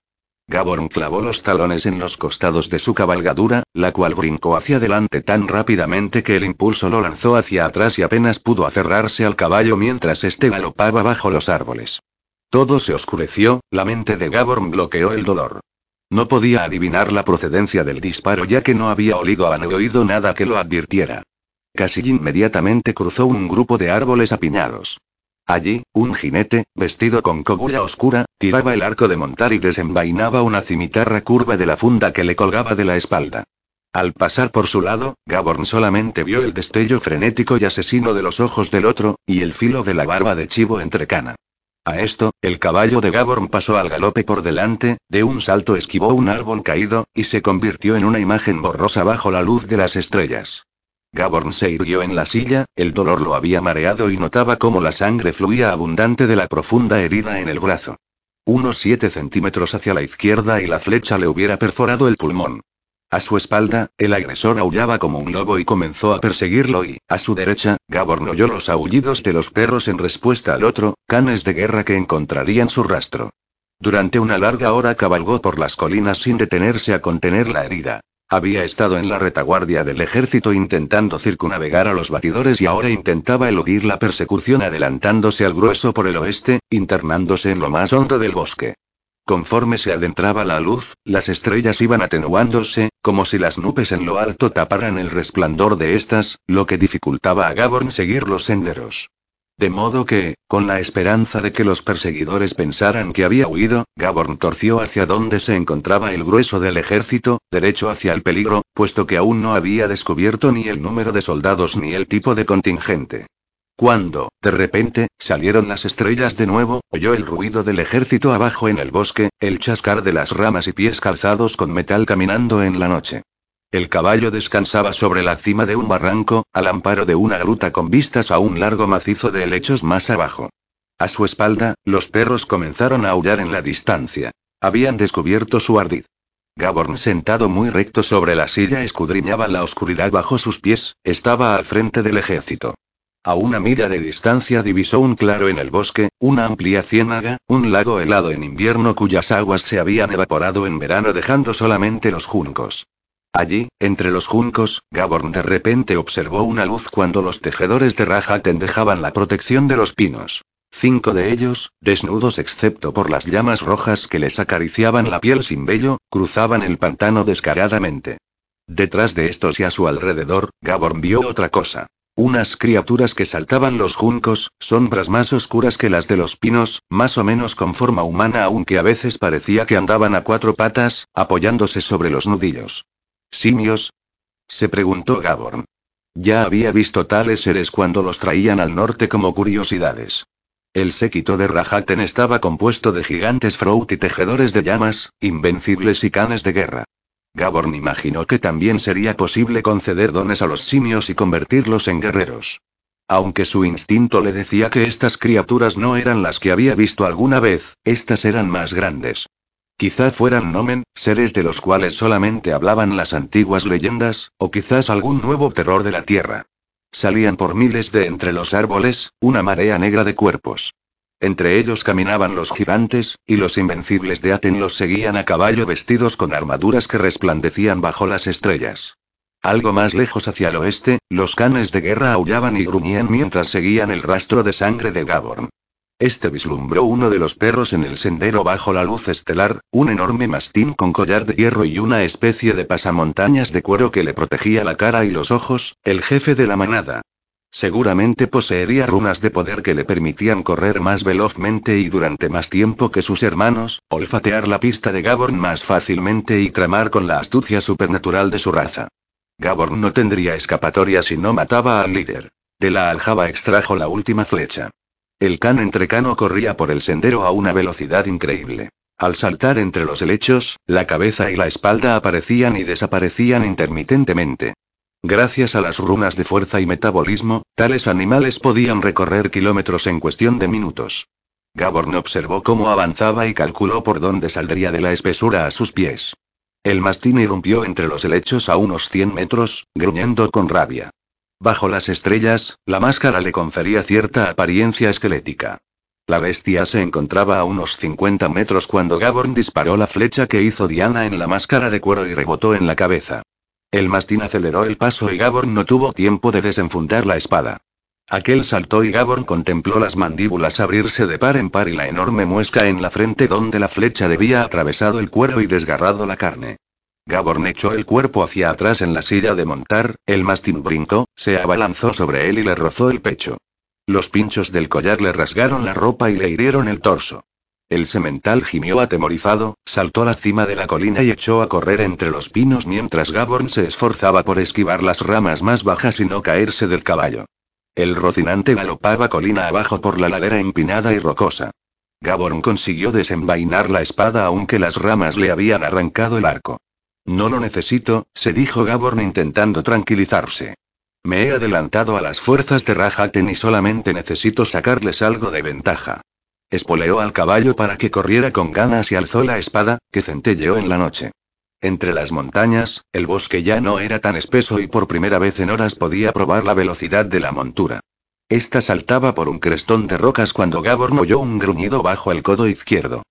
Gaborn clavó los talones en los costados de su cabalgadura, la cual brincó hacia adelante tan rápidamente que el impulso lo lanzó hacia atrás y apenas pudo aferrarse al caballo mientras éste galopaba bajo los árboles. Todo se oscureció, la mente de Gaborn bloqueó el dolor. No podía adivinar la procedencia del disparo ya que no había olido a ni oído nada que lo advirtiera. Casi inmediatamente cruzó un grupo de árboles apiñados. Allí, un jinete, vestido con cogulla oscura, tiraba el arco de montar y desenvainaba una cimitarra curva de la funda que le colgaba de la espalda. Al pasar por su lado, Gaborn solamente vio el destello frenético y asesino de los ojos del otro, y el filo de la barba de chivo entrecana. A esto, el caballo de Gaborn pasó al galope por delante, de un salto esquivó un árbol caído, y se convirtió en una imagen borrosa bajo la luz de las estrellas. Gaborn se irguió en la silla, el dolor lo había mareado y notaba cómo la sangre fluía abundante de la profunda herida en el brazo. Unos siete centímetros hacia la izquierda y la flecha le hubiera perforado el pulmón. A su espalda, el agresor aullaba como un lobo y comenzó a perseguirlo y, a su derecha, Gaborn oyó los aullidos de los perros en respuesta al otro, canes de guerra que encontrarían su rastro. Durante una larga hora cabalgó por las colinas sin detenerse a contener la herida. Había estado en la retaguardia del ejército intentando circunnavegar a los batidores y ahora intentaba eludir la persecución adelantándose al grueso por el oeste, internándose en lo más hondo del bosque. Conforme se adentraba la luz, las estrellas iban atenuándose, como si las nubes en lo alto taparan el resplandor de estas, lo que dificultaba a Gaborn seguir los senderos. De modo que, con la esperanza de que los perseguidores pensaran que había huido, Gaborn torció hacia donde se encontraba el grueso del ejército, derecho hacia el peligro, puesto que aún no había descubierto ni el número de soldados ni el tipo de contingente. Cuando, de repente, salieron las estrellas de nuevo, oyó el ruido del ejército abajo en el bosque, el chascar de las ramas y pies calzados con metal caminando en la noche. El caballo descansaba sobre la cima de un barranco, al amparo de una gruta con vistas a un largo macizo de helechos más abajo. A su espalda, los perros comenzaron a aullar en la distancia. Habían descubierto su ardid. Gaborn sentado muy recto sobre la silla escudriñaba la oscuridad bajo sus pies, estaba al frente del ejército. A una milla de distancia divisó un claro en el bosque, una amplia ciénaga, un lago helado en invierno cuyas aguas se habían evaporado en verano dejando solamente los juncos. Allí, entre los juncos, Gaborn de repente observó una luz cuando los tejedores de Rajaten dejaban la protección de los pinos. Cinco de ellos, desnudos excepto por las llamas rojas que les acariciaban la piel sin vello, cruzaban el pantano descaradamente. Detrás de estos y a su alrededor, Gaborn vio otra cosa. Unas criaturas que saltaban los juncos, sombras más oscuras que las de los pinos, más o menos con forma humana aunque a veces parecía que andaban a cuatro patas, apoyándose sobre los nudillos. ¿Simios? se preguntó Gaborn. Ya había visto tales seres cuando los traían al norte como curiosidades. El séquito de Rajaten estaba compuesto de gigantes Frout y tejedores de llamas, invencibles y canes de guerra. Gaborn imaginó que también sería posible conceder dones a los simios y convertirlos en guerreros. Aunque su instinto le decía que estas criaturas no eran las que había visto alguna vez, estas eran más grandes. Quizá fueran nomen, seres de los cuales solamente hablaban las antiguas leyendas, o quizás algún nuevo terror de la tierra. Salían por miles de entre los árboles, una marea negra de cuerpos. Entre ellos caminaban los gigantes, y los invencibles de Aten los seguían a caballo vestidos con armaduras que resplandecían bajo las estrellas. Algo más lejos hacia el oeste, los canes de guerra aullaban y gruñían mientras seguían el rastro de sangre de Gaborn. Este vislumbró uno de los perros en el sendero bajo la luz estelar, un enorme mastín con collar de hierro y una especie de pasamontañas de cuero que le protegía la cara y los ojos, el jefe de la manada. Seguramente poseería runas de poder que le permitían correr más velozmente y durante más tiempo que sus hermanos, olfatear la pista de Gaborn más fácilmente y tramar con la astucia supernatural de su raza. Gabor no tendría escapatoria si no mataba al líder. De la aljaba extrajo la última flecha. El can entrecano corría por el sendero a una velocidad increíble. Al saltar entre los helechos, la cabeza y la espalda aparecían y desaparecían intermitentemente. Gracias a las runas de fuerza y metabolismo, tales animales podían recorrer kilómetros en cuestión de minutos. Gaborn observó cómo avanzaba y calculó por dónde saldría de la espesura a sus pies. El mastín irrumpió entre los helechos a unos 100 metros, gruñendo con rabia. Bajo las estrellas, la máscara le confería cierta apariencia esquelética. La bestia se encontraba a unos 50 metros cuando Gaborn disparó la flecha que hizo Diana en la máscara de cuero y rebotó en la cabeza. El mastín aceleró el paso y Gaborn no tuvo tiempo de desenfundar la espada. Aquel saltó y Gaborn contempló las mandíbulas abrirse de par en par y la enorme muesca en la frente donde la flecha debía atravesado el cuero y desgarrado la carne. Gaborn echó el cuerpo hacia atrás en la silla de montar, el mastín brincó, se abalanzó sobre él y le rozó el pecho. Los pinchos del collar le rasgaron la ropa y le hirieron el torso. El semental gimió atemorizado, saltó a la cima de la colina y echó a correr entre los pinos mientras Gaborn se esforzaba por esquivar las ramas más bajas y no caerse del caballo. El rocinante galopaba colina abajo por la ladera empinada y rocosa. Gaborn consiguió desenvainar la espada aunque las ramas le habían arrancado el arco. No lo necesito, se dijo Gaborn intentando tranquilizarse. Me he adelantado a las fuerzas de Rajaten y solamente necesito sacarles algo de ventaja. Espoleó al caballo para que corriera con ganas y alzó la espada, que centelleó en la noche. Entre las montañas, el bosque ya no era tan espeso y por primera vez en horas podía probar la velocidad de la montura. Esta saltaba por un crestón de rocas cuando Gabor oyó un gruñido bajo el codo izquierdo.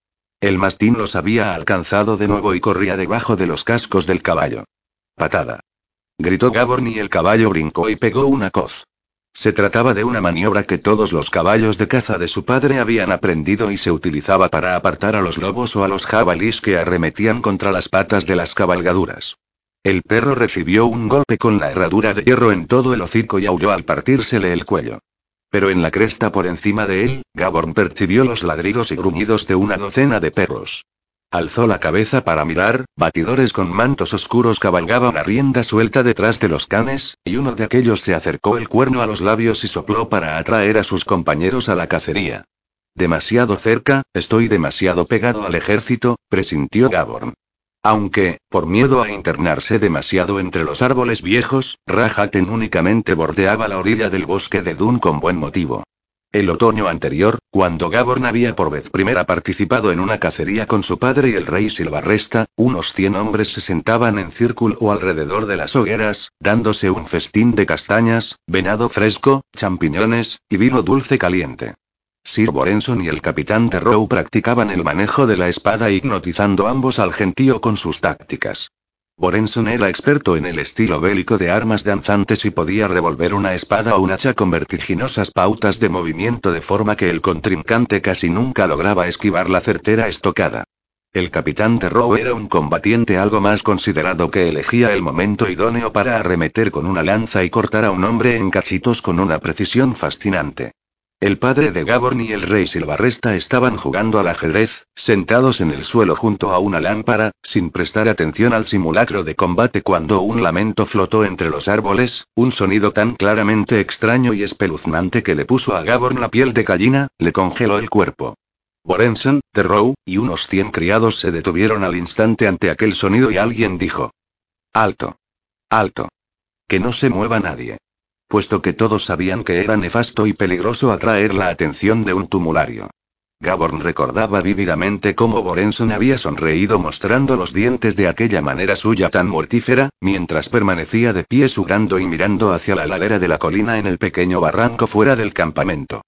El mastín los había alcanzado de nuevo y corría debajo de los cascos del caballo. Patada. Gritó Gaborn y el caballo brincó y pegó una coz. Se trataba de una maniobra que todos los caballos de caza de su padre habían aprendido y se utilizaba para apartar a los lobos o a los jabalís que arremetían contra las patas de las cabalgaduras. El perro recibió un golpe con la herradura de hierro en todo el hocico y aulló al partírsele el cuello. Pero en la cresta por encima de él, Gaborn percibió los ladridos y gruñidos de una docena de perros. Alzó la cabeza para mirar, batidores con mantos oscuros cabalgaban a rienda suelta detrás de los canes, y uno de aquellos se acercó el cuerno a los labios y sopló para atraer a sus compañeros a la cacería. Demasiado cerca, estoy demasiado pegado al ejército, presintió Gaborn. Aunque, por miedo a internarse demasiado entre los árboles viejos, Rajaten únicamente bordeaba la orilla del bosque de Dun con buen motivo. El otoño anterior, cuando Gaborn había por vez primera participado en una cacería con su padre y el rey Silvarresta, unos cien hombres se sentaban en círculo alrededor de las hogueras, dándose un festín de castañas, venado fresco, champiñones, y vino dulce caliente. Sir Borenson y el capitán Terrow practicaban el manejo de la espada hipnotizando ambos al gentío con sus tácticas. Borenson era experto en el estilo bélico de armas danzantes y podía revolver una espada o un hacha con vertiginosas pautas de movimiento de forma que el contrincante casi nunca lograba esquivar la certera estocada. El capitán de era un combatiente algo más considerado que elegía el momento idóneo para arremeter con una lanza y cortar a un hombre en cachitos con una precisión fascinante. El padre de Gaborn y el rey Silvarresta estaban jugando al ajedrez, sentados en el suelo junto a una lámpara, sin prestar atención al simulacro de combate cuando un lamento flotó entre los árboles, un sonido tan claramente extraño y espeluznante que le puso a Gaborn la piel de gallina, le congeló el cuerpo. Borenson, Terrow, y unos cien criados se detuvieron al instante ante aquel sonido y alguien dijo. Alto. Alto. Que no se mueva nadie. Puesto que todos sabían que era nefasto y peligroso atraer la atención de un tumulario. Gaborn recordaba vívidamente cómo Borenson había sonreído mostrando los dientes de aquella manera suya tan mortífera, mientras permanecía de pie sudando y mirando hacia la ladera de la colina en el pequeño barranco fuera del campamento.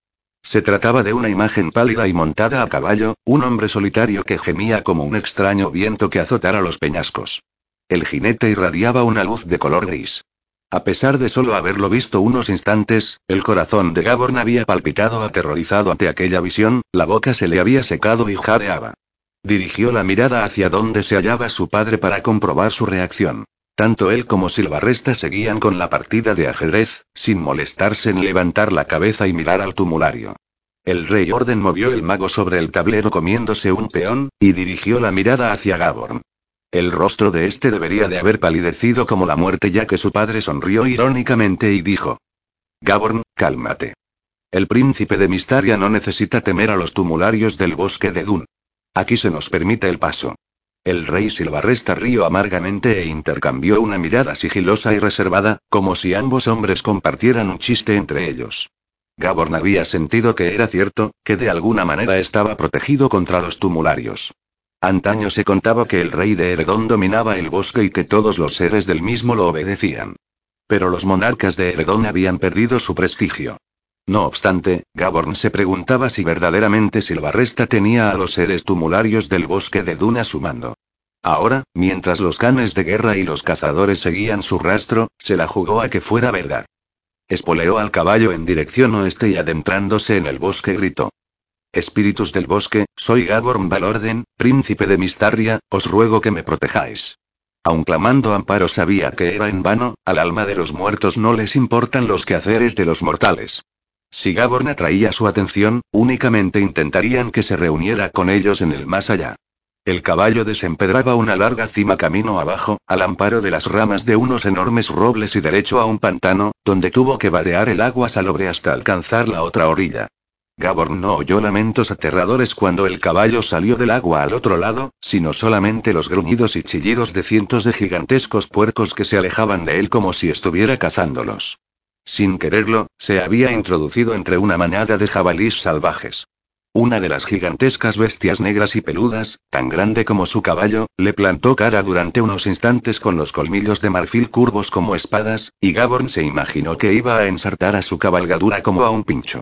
Se trataba de una imagen pálida y montada a caballo, un hombre solitario que gemía como un extraño viento que azotara los peñascos. El jinete irradiaba una luz de color gris. A pesar de solo haberlo visto unos instantes, el corazón de Gaborn había palpitado aterrorizado ante aquella visión, la boca se le había secado y jadeaba. Dirigió la mirada hacia donde se hallaba su padre para comprobar su reacción. Tanto él como Silvarresta seguían con la partida de ajedrez, sin molestarse en levantar la cabeza y mirar al tumulario. El rey Orden movió el mago sobre el tablero comiéndose un peón, y dirigió la mirada hacia Gaborn. El rostro de este debería de haber palidecido como la muerte ya que su padre sonrió irónicamente y dijo. Gaborn, cálmate. El príncipe de Mistaria no necesita temer a los tumularios del bosque de Dun. Aquí se nos permite el paso. El rey Silvarresta rió amargamente e intercambió una mirada sigilosa y reservada, como si ambos hombres compartieran un chiste entre ellos. Gaborn había sentido que era cierto, que de alguna manera estaba protegido contra los tumularios. Antaño se contaba que el rey de Eredón dominaba el bosque y que todos los seres del mismo lo obedecían. Pero los monarcas de Eredón habían perdido su prestigio. No obstante, Gaborn se preguntaba si verdaderamente Silvarresta tenía a los seres tumularios del bosque de Duna su mando. Ahora, mientras los canes de guerra y los cazadores seguían su rastro, se la jugó a que fuera verdad. Espoleó al caballo en dirección oeste y adentrándose en el bosque gritó. Espíritus del bosque, soy Gaborn Valorden, príncipe de Mistarria, os ruego que me protejáis. Aun clamando amparo sabía que era en vano, al alma de los muertos no les importan los quehaceres de los mortales. Si Gaborn atraía su atención, únicamente intentarían que se reuniera con ellos en el más allá. El caballo desempedraba una larga cima camino abajo, al amparo de las ramas de unos enormes robles y derecho a un pantano, donde tuvo que vadear el agua salobre hasta alcanzar la otra orilla. Gaborn no oyó lamentos aterradores cuando el caballo salió del agua al otro lado, sino solamente los gruñidos y chillidos de cientos de gigantescos puercos que se alejaban de él como si estuviera cazándolos. Sin quererlo, se había introducido entre una manada de jabalís salvajes. Una de las gigantescas bestias negras y peludas, tan grande como su caballo, le plantó cara durante unos instantes con los colmillos de marfil curvos como espadas, y Gaborn se imaginó que iba a ensartar a su cabalgadura como a un pincho.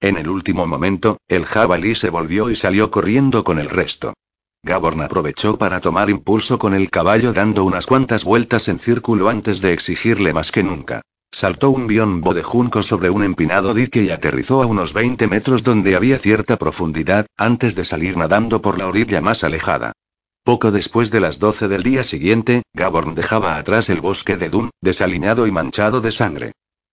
En el último momento, el jabalí se volvió y salió corriendo con el resto. Gaborn aprovechó para tomar impulso con el caballo dando unas cuantas vueltas en círculo antes de exigirle más que nunca. Saltó un biombo de junco sobre un empinado dique y aterrizó a unos 20 metros donde había cierta profundidad, antes de salir nadando por la orilla más alejada. Poco después de las 12 del día siguiente, Gaborn dejaba atrás el bosque de Dun, desaliñado y manchado de sangre.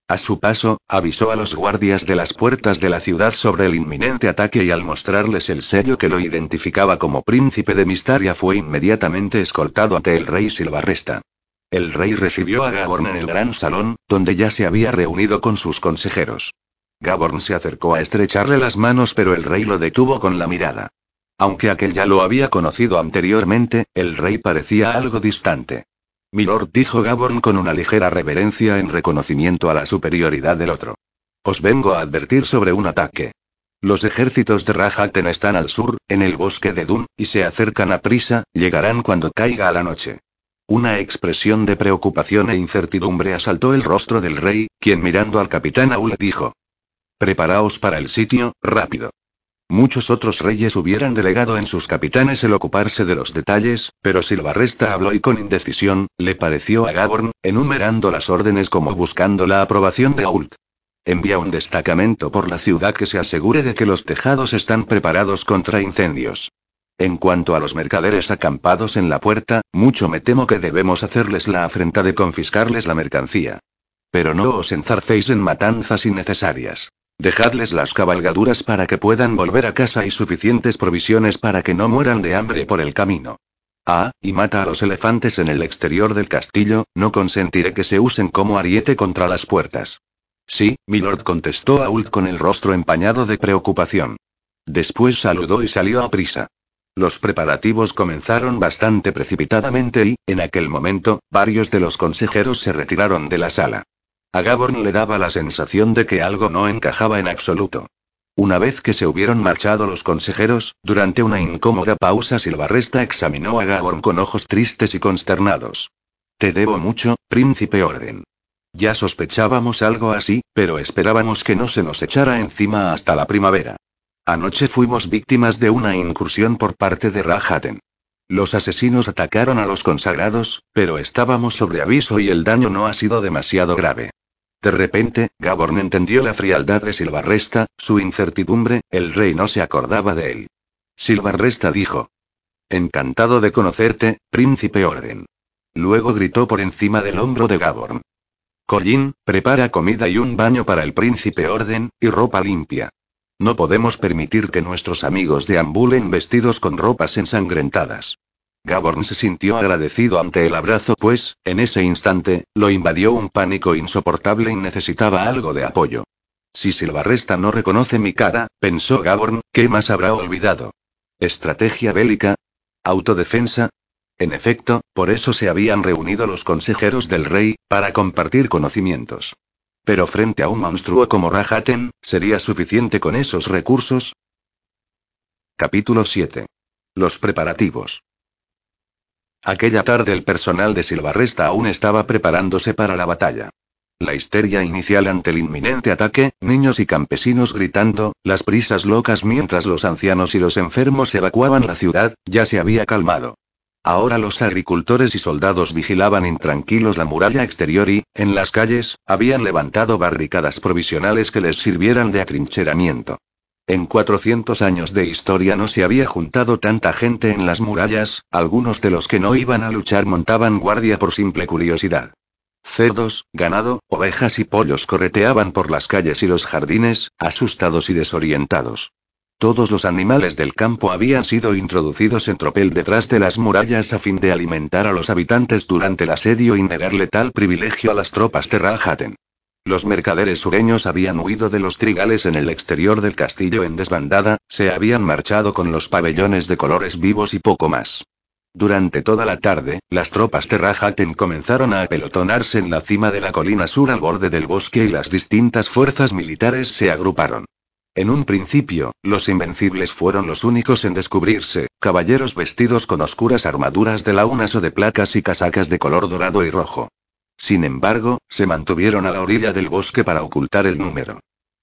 A su paso, avisó a los guardias de las puertas de la ciudad sobre el inminente ataque y al mostrarles el sello que lo identificaba como príncipe de Mistaria fue inmediatamente escoltado ante el rey Silvarresta. El rey recibió a Gaborn en el gran salón, donde ya se había reunido con sus consejeros. Gaborn se acercó a estrecharle las manos pero el rey lo detuvo con la mirada. Aunque aquel ya lo había conocido anteriormente, el rey parecía algo distante. Milord dijo Gaborn con una ligera reverencia en reconocimiento a la superioridad del otro. Os vengo a advertir sobre un ataque. Los ejércitos de Rajaten están al sur, en el bosque de Dun, y se acercan a prisa, llegarán cuando caiga la noche. Una expresión de preocupación e incertidumbre asaltó el rostro del rey, quien mirando al capitán Aul dijo. Preparaos para el sitio, rápido. Muchos otros reyes hubieran delegado en sus capitanes el ocuparse de los detalles, pero Silvarresta habló y con indecisión, le pareció a Gaborn, enumerando las órdenes como buscando la aprobación de Ault. Envía un destacamento por la ciudad que se asegure de que los tejados están preparados contra incendios. En cuanto a los mercaderes acampados en la puerta, mucho me temo que debemos hacerles la afrenta de confiscarles la mercancía. Pero no os enzarcéis en matanzas innecesarias. Dejadles las cabalgaduras para que puedan volver a casa y suficientes provisiones para que no mueran de hambre por el camino. Ah, y mata a los elefantes en el exterior del castillo, no consentiré que se usen como ariete contra las puertas. Sí, milord contestó Ault con el rostro empañado de preocupación. Después saludó y salió a prisa. Los preparativos comenzaron bastante precipitadamente y, en aquel momento, varios de los consejeros se retiraron de la sala. A Gaborn le daba la sensación de que algo no encajaba en absoluto. Una vez que se hubieron marchado los consejeros, durante una incómoda pausa Silvarresta examinó a Gaborn con ojos tristes y consternados. Te debo mucho, príncipe Orden. Ya sospechábamos algo así, pero esperábamos que no se nos echara encima hasta la primavera. Anoche fuimos víctimas de una incursión por parte de Rahaten. Los asesinos atacaron a los consagrados, pero estábamos sobre aviso y el daño no ha sido demasiado grave. De repente, Gaborn entendió la frialdad de Silvarresta, su incertidumbre, el rey no se acordaba de él. Silvarresta dijo. Encantado de conocerte, príncipe Orden. Luego gritó por encima del hombro de Gaborn. Collín, prepara comida y un baño para el príncipe Orden, y ropa limpia. No podemos permitir que nuestros amigos deambulen vestidos con ropas ensangrentadas. Gaborn se sintió agradecido ante el abrazo, pues, en ese instante, lo invadió un pánico insoportable y necesitaba algo de apoyo. Si Silvarresta no reconoce mi cara, pensó Gaborn, ¿qué más habrá olvidado? ¿Estrategia bélica? ¿Autodefensa? En efecto, por eso se habían reunido los consejeros del rey, para compartir conocimientos. Pero frente a un monstruo como Rahaten, ¿sería suficiente con esos recursos? Capítulo 7. Los preparativos. Aquella tarde el personal de Silvarresta aún estaba preparándose para la batalla. La histeria inicial ante el inminente ataque, niños y campesinos gritando, las prisas locas mientras los ancianos y los enfermos evacuaban la ciudad, ya se había calmado. Ahora los agricultores y soldados vigilaban intranquilos la muralla exterior y, en las calles, habían levantado barricadas provisionales que les sirvieran de atrincheramiento. En 400 años de historia no se había juntado tanta gente en las murallas, algunos de los que no iban a luchar montaban guardia por simple curiosidad. Cerdos, ganado, ovejas y pollos correteaban por las calles y los jardines, asustados y desorientados. Todos los animales del campo habían sido introducidos en tropel detrás de las murallas a fin de alimentar a los habitantes durante el asedio y negarle tal privilegio a las tropas de Rahaten. Los mercaderes sureños habían huido de los trigales en el exterior del castillo en desbandada, se habían marchado con los pabellones de colores vivos y poco más. Durante toda la tarde, las tropas de Rahaten comenzaron a apelotonarse en la cima de la colina sur al borde del bosque y las distintas fuerzas militares se agruparon. En un principio, los invencibles fueron los únicos en descubrirse, caballeros vestidos con oscuras armaduras de launas o de placas y casacas de color dorado y rojo. Sin embargo, se mantuvieron a la orilla del bosque para ocultar el número.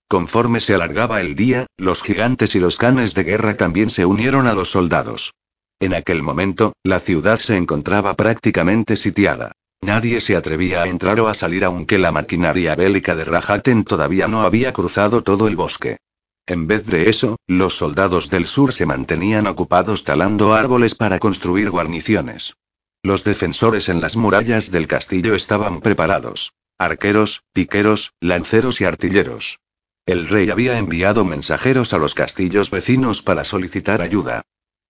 Conforme se alargaba el día, los gigantes y los canes de guerra también se unieron a los soldados. En aquel momento, la ciudad se encontraba prácticamente sitiada. Nadie se atrevía a entrar o a salir aunque la maquinaria bélica de Rahaten todavía no había cruzado todo el bosque. En vez de eso, los soldados del sur se mantenían ocupados talando árboles para construir guarniciones. Los defensores en las murallas del castillo estaban preparados. Arqueros, piqueros, lanceros y artilleros. El rey había enviado mensajeros a los castillos vecinos para solicitar ayuda.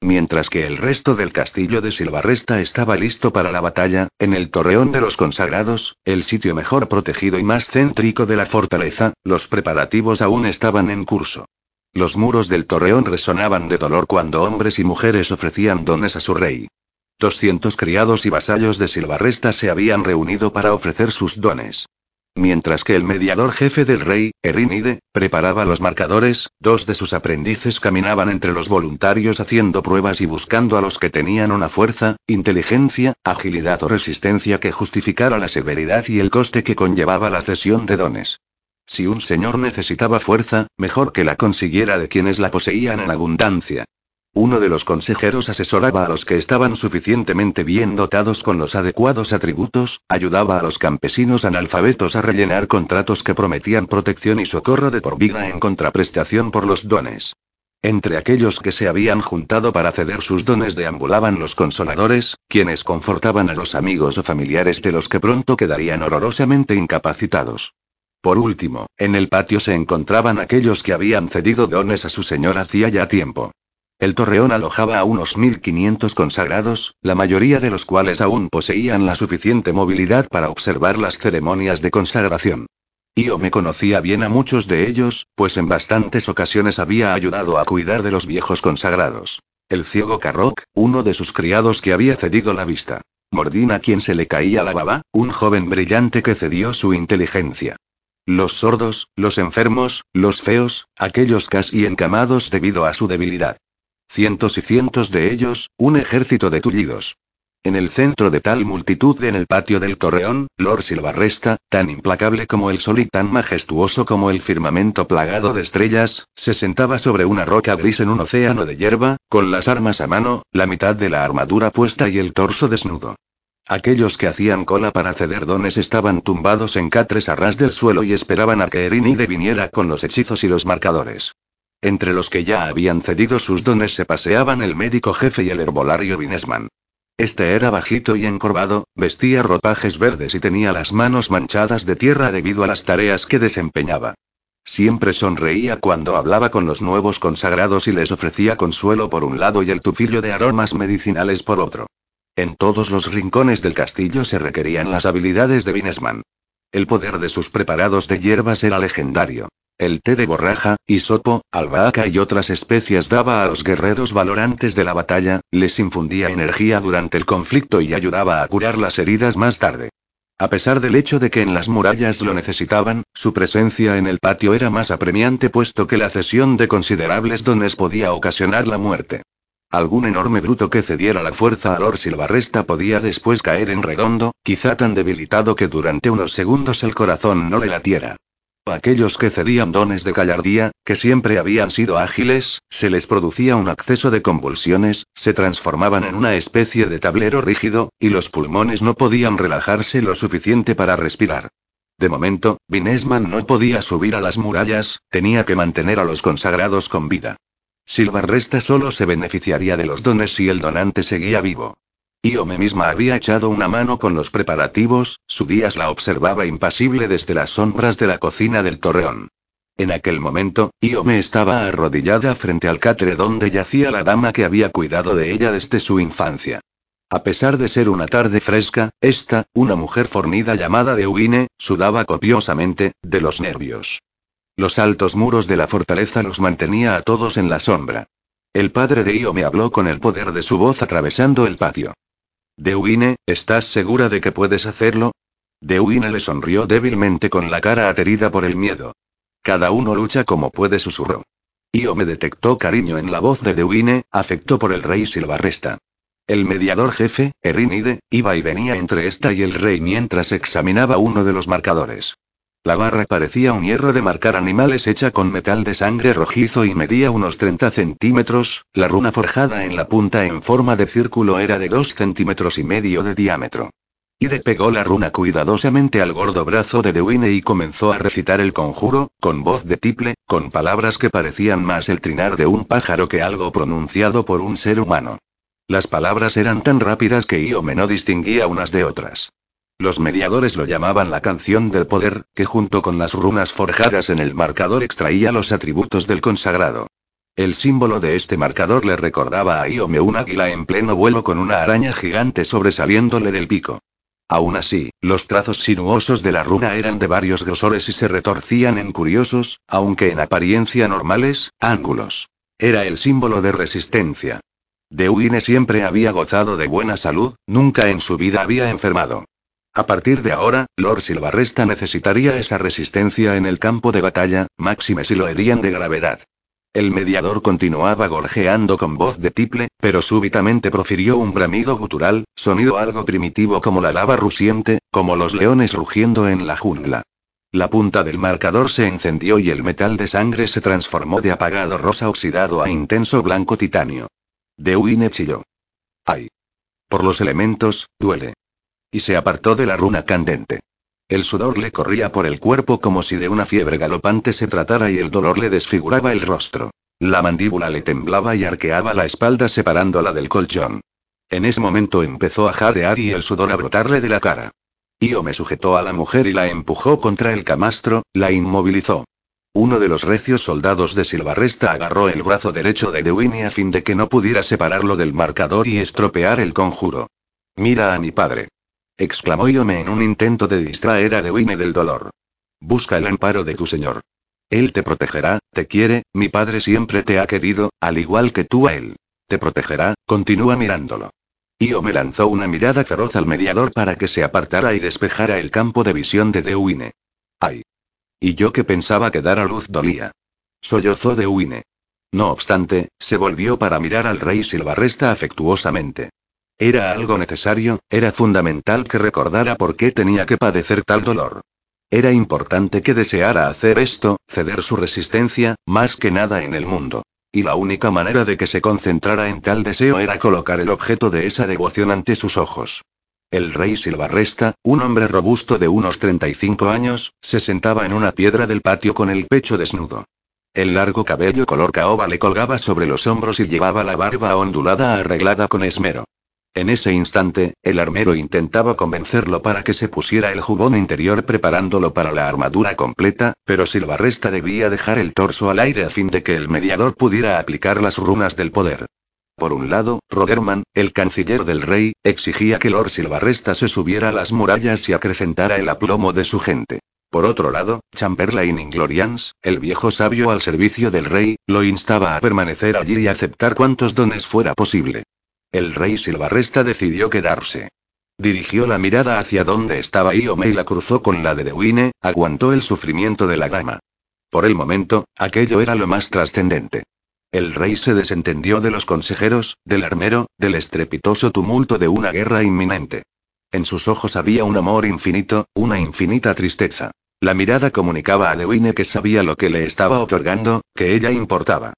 Mientras que el resto del castillo de Silvarresta estaba listo para la batalla, en el Torreón de los Consagrados, el sitio mejor protegido y más céntrico de la fortaleza, los preparativos aún estaban en curso. Los muros del Torreón resonaban de dolor cuando hombres y mujeres ofrecían dones a su rey. Doscientos criados y vasallos de Silvarresta se habían reunido para ofrecer sus dones. Mientras que el mediador jefe del rey, Erinide, preparaba los marcadores, dos de sus aprendices caminaban entre los voluntarios haciendo pruebas y buscando a los que tenían una fuerza, inteligencia, agilidad o resistencia que justificara la severidad y el coste que conllevaba la cesión de dones. Si un señor necesitaba fuerza, mejor que la consiguiera de quienes la poseían en abundancia. Uno de los consejeros asesoraba a los que estaban suficientemente bien dotados con los adecuados atributos, ayudaba a los campesinos analfabetos a rellenar contratos que prometían protección y socorro de por vida en contraprestación por los dones. Entre aquellos que se habían juntado para ceder sus dones deambulaban los consoladores, quienes confortaban a los amigos o familiares de los que pronto quedarían horrorosamente incapacitados. Por último, en el patio se encontraban aquellos que habían cedido dones a su señor hacía ya tiempo. El torreón alojaba a unos 1500 consagrados, la mayoría de los cuales aún poseían la suficiente movilidad para observar las ceremonias de consagración. Io me conocía bien a muchos de ellos, pues en bastantes ocasiones había ayudado a cuidar de los viejos consagrados. El ciego Carrock, uno de sus criados que había cedido la vista. Mordín a quien se le caía la baba, un joven brillante que cedió su inteligencia. Los sordos, los enfermos, los feos, aquellos casi encamados debido a su debilidad. Cientos y cientos de ellos, un ejército de tullidos. En el centro de tal multitud en el patio del torreón, Lord Silvarresta, tan implacable como el sol y tan majestuoso como el firmamento plagado de estrellas, se sentaba sobre una roca gris en un océano de hierba, con las armas a mano, la mitad de la armadura puesta y el torso desnudo. Aquellos que hacían cola para ceder dones estaban tumbados en catres a ras del suelo y esperaban a que Erinide viniera con los hechizos y los marcadores. Entre los que ya habían cedido sus dones se paseaban el médico jefe y el herbolario Vinesman. Este era bajito y encorvado, vestía ropajes verdes y tenía las manos manchadas de tierra debido a las tareas que desempeñaba. Siempre sonreía cuando hablaba con los nuevos consagrados y les ofrecía consuelo por un lado y el tufillo de aromas medicinales por otro. En todos los rincones del castillo se requerían las habilidades de Vinesman. El poder de sus preparados de hierbas era legendario. El té de borraja, hisopo, albahaca y otras especias daba a los guerreros valorantes de la batalla, les infundía energía durante el conflicto y ayudaba a curar las heridas más tarde. A pesar del hecho de que en las murallas lo necesitaban, su presencia en el patio era más apremiante puesto que la cesión de considerables dones podía ocasionar la muerte. Algún enorme bruto que cediera la fuerza a Lord Silvarresta podía después caer en redondo, quizá tan debilitado que durante unos segundos el corazón no le latiera. Aquellos que cedían dones de gallardía, que siempre habían sido ágiles, se les producía un acceso de convulsiones, se transformaban en una especie de tablero rígido, y los pulmones no podían relajarse lo suficiente para respirar. De momento, Vinesman no podía subir a las murallas, tenía que mantener a los consagrados con vida. Silvarresta solo se beneficiaría de los dones si el donante seguía vivo. Iome misma había echado una mano con los preparativos, su días la observaba impasible desde las sombras de la cocina del torreón. En aquel momento, Iome estaba arrodillada frente al catre donde yacía la dama que había cuidado de ella desde su infancia. A pesar de ser una tarde fresca, esta, una mujer fornida llamada Deuine, sudaba copiosamente, de los nervios. Los altos muros de la fortaleza los mantenía a todos en la sombra. El padre de Io me habló con el poder de su voz atravesando el patio. Deuine, ¿estás segura de que puedes hacerlo? Deuine le sonrió débilmente con la cara aterida por el miedo. Cada uno lucha como puede, susurró. Io me detectó cariño en la voz de Deuine, afectó por el rey Silvarresta. El mediador jefe, Erinide, iba y venía entre esta y el rey mientras examinaba uno de los marcadores. La barra parecía un hierro de marcar animales hecha con metal de sangre rojizo y medía unos 30 centímetros, la runa forjada en la punta en forma de círculo era de 2 centímetros y medio de diámetro. Ide pegó la runa cuidadosamente al gordo brazo de Dewine y comenzó a recitar el conjuro, con voz de tiple, con palabras que parecían más el trinar de un pájaro que algo pronunciado por un ser humano. Las palabras eran tan rápidas que Iome no distinguía unas de otras. Los mediadores lo llamaban la canción del poder, que junto con las runas forjadas en el marcador extraía los atributos del consagrado. El símbolo de este marcador le recordaba a Iome un águila en pleno vuelo con una araña gigante sobresaliéndole del pico. Aún así, los trazos sinuosos de la runa eran de varios grosores y se retorcían en curiosos, aunque en apariencia normales, ángulos. Era el símbolo de resistencia. Deuine siempre había gozado de buena salud, nunca en su vida había enfermado. A partir de ahora, Lord Silvarresta necesitaría esa resistencia en el campo de batalla, máxime si lo herían de gravedad. El mediador continuaba gorjeando con voz de tiple, pero súbitamente profirió un bramido gutural, sonido algo primitivo como la lava rusiente, como los leones rugiendo en la jungla. La punta del marcador se encendió y el metal de sangre se transformó de apagado rosa oxidado a intenso blanco titanio. De chilló. ¡Ay! Por los elementos, duele y se apartó de la runa candente. El sudor le corría por el cuerpo como si de una fiebre galopante se tratara y el dolor le desfiguraba el rostro. La mandíbula le temblaba y arqueaba la espalda separándola del colchón. En ese momento empezó a jadear y el sudor a brotarle de la cara. Io me sujetó a la mujer y la empujó contra el camastro, la inmovilizó. Uno de los recios soldados de Silvarresta agarró el brazo derecho de Dewini a fin de que no pudiera separarlo del marcador y estropear el conjuro. Mira a mi padre exclamó Yome en un intento de distraer a Dewine del dolor. Busca el amparo de tu señor. Él te protegerá, te quiere, mi padre siempre te ha querido, al igual que tú a él. Te protegerá, continúa mirándolo. Io me lanzó una mirada feroz al mediador para que se apartara y despejara el campo de visión de Dewine. ¡Ay! Y yo que pensaba que dar a luz dolía. Sollozó Dewine. No obstante, se volvió para mirar al rey Silvarresta afectuosamente. Era algo necesario, era fundamental que recordara por qué tenía que padecer tal dolor. Era importante que deseara hacer esto, ceder su resistencia, más que nada en el mundo. Y la única manera de que se concentrara en tal deseo era colocar el objeto de esa devoción ante sus ojos. El rey Silvarresta, un hombre robusto de unos 35 años, se sentaba en una piedra del patio con el pecho desnudo. El largo cabello color caoba le colgaba sobre los hombros y llevaba la barba ondulada arreglada con esmero. En ese instante, el armero intentaba convencerlo para que se pusiera el jubón interior preparándolo para la armadura completa, pero Silvarresta debía dejar el torso al aire a fin de que el mediador pudiera aplicar las runas del poder. Por un lado, Rogerman, el canciller del rey, exigía que Lord Silvarresta se subiera a las murallas y acrecentara el aplomo de su gente. Por otro lado, Chamberlain Inglorians, el viejo sabio al servicio del rey, lo instaba a permanecer allí y aceptar cuantos dones fuera posible. El rey Silvarresta decidió quedarse. Dirigió la mirada hacia donde estaba Iome y la cruzó con la de Dewine, aguantó el sufrimiento de la gama. Por el momento, aquello era lo más trascendente. El rey se desentendió de los consejeros, del armero, del estrepitoso tumulto de una guerra inminente. En sus ojos había un amor infinito, una infinita tristeza. La mirada comunicaba a Dewine que sabía lo que le estaba otorgando, que ella importaba.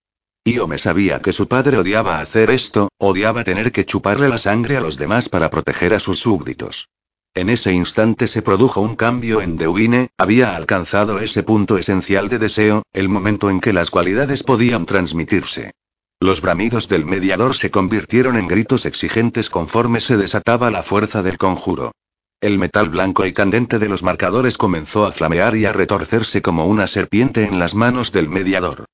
Me sabía que su padre odiaba hacer esto, odiaba tener que chuparle la sangre a los demás para proteger a sus súbditos. En ese instante se produjo un cambio en Dewine, había alcanzado ese punto esencial de deseo, el momento en que las cualidades podían transmitirse. Los bramidos del mediador se convirtieron en gritos exigentes conforme se desataba la fuerza del conjuro. El metal blanco y candente de los marcadores comenzó a flamear y a retorcerse como una serpiente en las manos del mediador.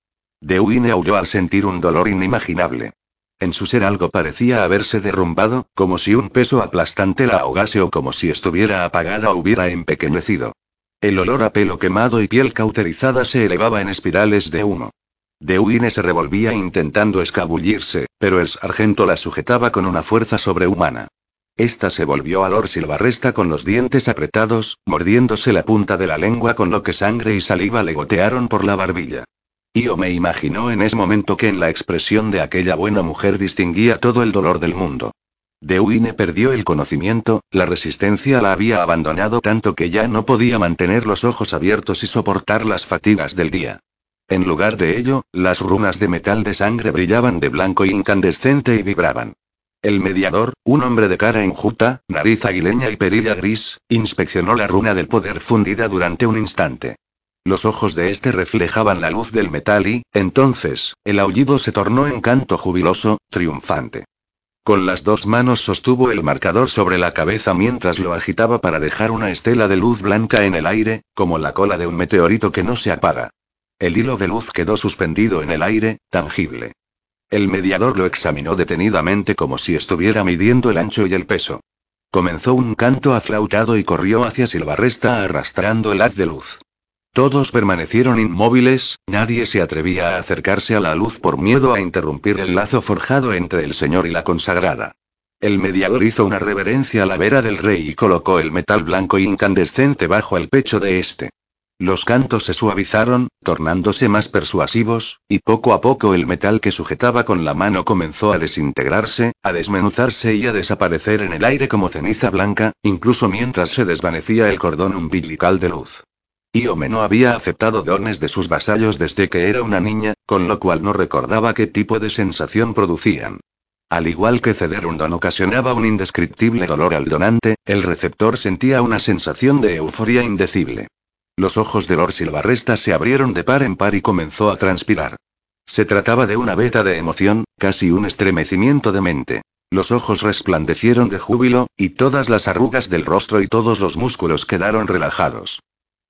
Dewine aulló al sentir un dolor inimaginable. En su ser algo parecía haberse derrumbado, como si un peso aplastante la ahogase o como si estuviera apagada o hubiera empequeñecido. El olor a pelo quemado y piel cauterizada se elevaba en espirales de humo. Dewine se revolvía intentando escabullirse, pero el sargento la sujetaba con una fuerza sobrehumana. Esta se volvió a Lord Silvarresta con los dientes apretados, mordiéndose la punta de la lengua con lo que sangre y saliva le gotearon por la barbilla. Io me imaginó en ese momento que en la expresión de aquella buena mujer distinguía todo el dolor del mundo. Dewine perdió el conocimiento, la resistencia la había abandonado tanto que ya no podía mantener los ojos abiertos y soportar las fatigas del día. En lugar de ello, las runas de metal de sangre brillaban de blanco incandescente y vibraban. El mediador, un hombre de cara enjuta, nariz aguileña y perilla gris, inspeccionó la runa del poder fundida durante un instante. Los ojos de este reflejaban la luz del metal y, entonces, el aullido se tornó en canto jubiloso, triunfante. Con las dos manos sostuvo el marcador sobre la cabeza mientras lo agitaba para dejar una estela de luz blanca en el aire, como la cola de un meteorito que no se apaga. El hilo de luz quedó suspendido en el aire, tangible. El mediador lo examinó detenidamente como si estuviera midiendo el ancho y el peso. Comenzó un canto aflautado y corrió hacia Silvarresta arrastrando el haz de luz. Todos permanecieron inmóviles, nadie se atrevía a acercarse a la luz por miedo a interrumpir el lazo forjado entre el señor y la consagrada. El mediador hizo una reverencia a la vera del rey y colocó el metal blanco incandescente bajo el pecho de este. Los cantos se suavizaron, tornándose más persuasivos, y poco a poco el metal que sujetaba con la mano comenzó a desintegrarse, a desmenuzarse y a desaparecer en el aire como ceniza blanca, incluso mientras se desvanecía el cordón umbilical de luz. Iome no había aceptado dones de sus vasallos desde que era una niña, con lo cual no recordaba qué tipo de sensación producían. Al igual que ceder un don ocasionaba un indescriptible dolor al donante, el receptor sentía una sensación de euforia indecible. Los ojos de Lord Silvarresta se abrieron de par en par y comenzó a transpirar. Se trataba de una beta de emoción, casi un estremecimiento de mente. Los ojos resplandecieron de júbilo, y todas las arrugas del rostro y todos los músculos quedaron relajados.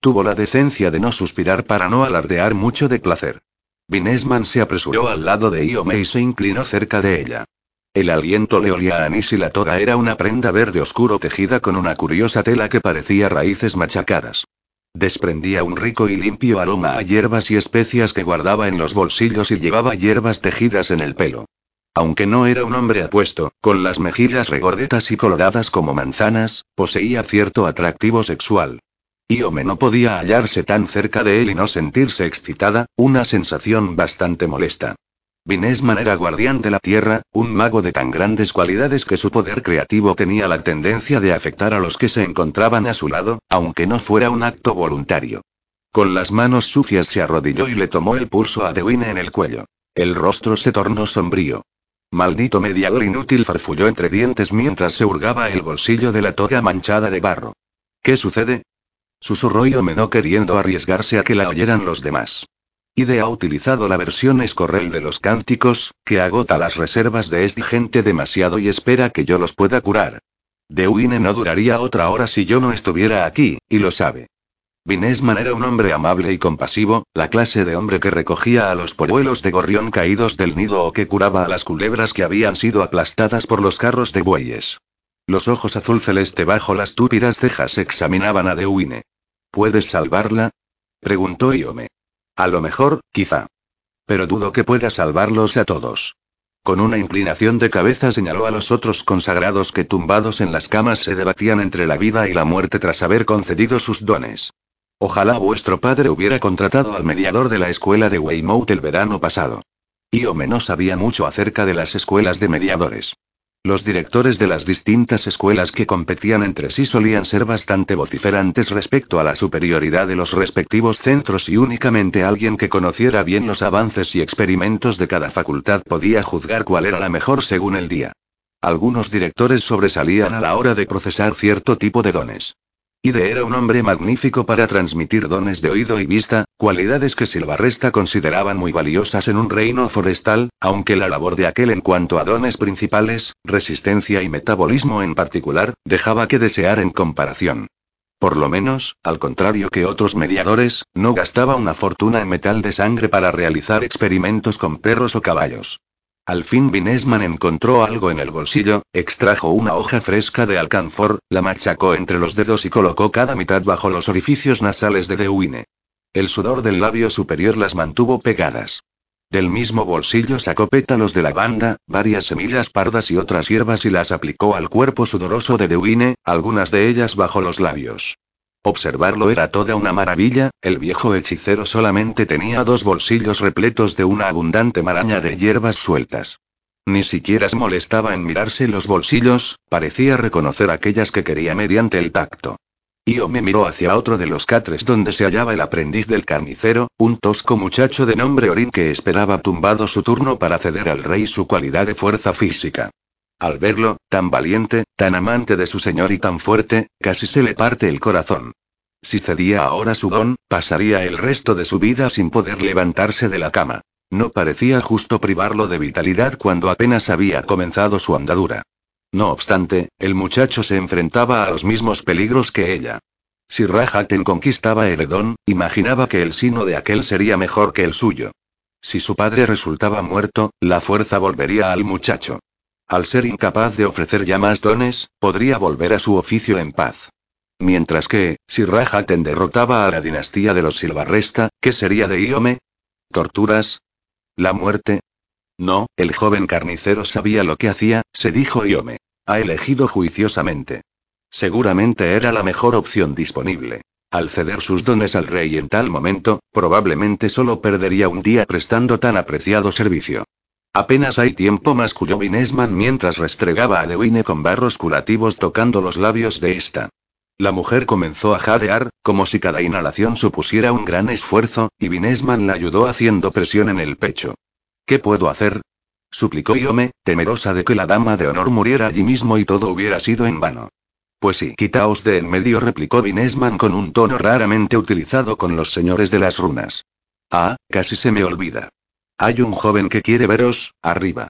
Tuvo la decencia de no suspirar para no alardear mucho de placer. Vinesman se apresuró al lado de Iome y se inclinó cerca de ella. El aliento le olía a anís y la toga era una prenda verde oscuro tejida con una curiosa tela que parecía raíces machacadas. Desprendía un rico y limpio aroma a hierbas y especias que guardaba en los bolsillos y llevaba hierbas tejidas en el pelo. Aunque no era un hombre apuesto, con las mejillas regordetas y coloradas como manzanas, poseía cierto atractivo sexual. Iome no podía hallarse tan cerca de él y no sentirse excitada, una sensación bastante molesta. Vinesman era guardián de la tierra, un mago de tan grandes cualidades que su poder creativo tenía la tendencia de afectar a los que se encontraban a su lado, aunque no fuera un acto voluntario. Con las manos sucias se arrodilló y le tomó el pulso a Dewine en el cuello. El rostro se tornó sombrío. Maldito mediador inútil farfulló entre dientes mientras se hurgaba el bolsillo de la toga manchada de barro. ¿Qué sucede? Susurró Yome no queriendo arriesgarse a que la oyeran los demás. Ide ha utilizado la versión escorrel de los cánticos, que agota las reservas de esta gente demasiado y espera que yo los pueda curar. De Wine no duraría otra hora si yo no estuviera aquí, y lo sabe. Vinesman era un hombre amable y compasivo, la clase de hombre que recogía a los polluelos de gorrión caídos del nido o que curaba a las culebras que habían sido aplastadas por los carros de bueyes. Los ojos azul celeste bajo las túpidas cejas examinaban a Dewine. ¿Puedes salvarla? preguntó Iome. A lo mejor, quizá. Pero dudo que pueda salvarlos a todos. Con una inclinación de cabeza señaló a los otros consagrados que tumbados en las camas se debatían entre la vida y la muerte tras haber concedido sus dones. Ojalá vuestro padre hubiera contratado al mediador de la escuela de Weymouth el verano pasado. Iome no sabía mucho acerca de las escuelas de mediadores. Los directores de las distintas escuelas que competían entre sí solían ser bastante vociferantes respecto a la superioridad de los respectivos centros y únicamente alguien que conociera bien los avances y experimentos de cada facultad podía juzgar cuál era la mejor según el día. Algunos directores sobresalían a la hora de procesar cierto tipo de dones. Ide era un hombre magnífico para transmitir dones de oído y vista, cualidades que Silvarresta consideraban muy valiosas en un reino forestal, aunque la labor de aquel en cuanto a dones principales, resistencia y metabolismo en particular, dejaba que desear en comparación. Por lo menos, al contrario que otros mediadores, no gastaba una fortuna en metal de sangre para realizar experimentos con perros o caballos. Al fin Vinesman encontró algo en el bolsillo, extrajo una hoja fresca de alcanfor, la machacó entre los dedos y colocó cada mitad bajo los orificios nasales de Dewine. El sudor del labio superior las mantuvo pegadas. Del mismo bolsillo sacó pétalos de lavanda, varias semillas pardas y otras hierbas y las aplicó al cuerpo sudoroso de Dewine, algunas de ellas bajo los labios. Observarlo era toda una maravilla, el viejo hechicero solamente tenía dos bolsillos repletos de una abundante maraña de hierbas sueltas. Ni siquiera se molestaba en mirarse los bolsillos, parecía reconocer aquellas que quería mediante el tacto. Io me miró hacia otro de los catres donde se hallaba el aprendiz del carnicero, un tosco muchacho de nombre Orin que esperaba tumbado su turno para ceder al rey su cualidad de fuerza física. Al verlo, tan valiente, tan amante de su señor y tan fuerte, casi se le parte el corazón. Si cedía ahora su don, pasaría el resto de su vida sin poder levantarse de la cama. No parecía justo privarlo de vitalidad cuando apenas había comenzado su andadura. No obstante, el muchacho se enfrentaba a los mismos peligros que ella. Si Rajaten conquistaba Heredón, imaginaba que el sino de aquel sería mejor que el suyo. Si su padre resultaba muerto, la fuerza volvería al muchacho. Al ser incapaz de ofrecer ya más dones, podría volver a su oficio en paz. Mientras que, si Rajaten derrotaba a la dinastía de los Silvarresta, ¿qué sería de Iome? ¿Torturas? ¿La muerte? No, el joven carnicero sabía lo que hacía, se dijo Iome. Ha elegido juiciosamente. Seguramente era la mejor opción disponible. Al ceder sus dones al rey en tal momento, probablemente solo perdería un día prestando tan apreciado servicio. Apenas hay tiempo, masculló Vinesman mientras restregaba a Dewine con barros curativos tocando los labios de esta. La mujer comenzó a jadear, como si cada inhalación supusiera un gran esfuerzo, y Vinesman la ayudó haciendo presión en el pecho. ¿Qué puedo hacer? suplicó Iome, temerosa de que la dama de honor muriera allí mismo y todo hubiera sido en vano. Pues sí, quitaos de en medio, replicó Vinesman con un tono raramente utilizado con los señores de las runas. Ah, casi se me olvida. Hay un joven que quiere veros, arriba.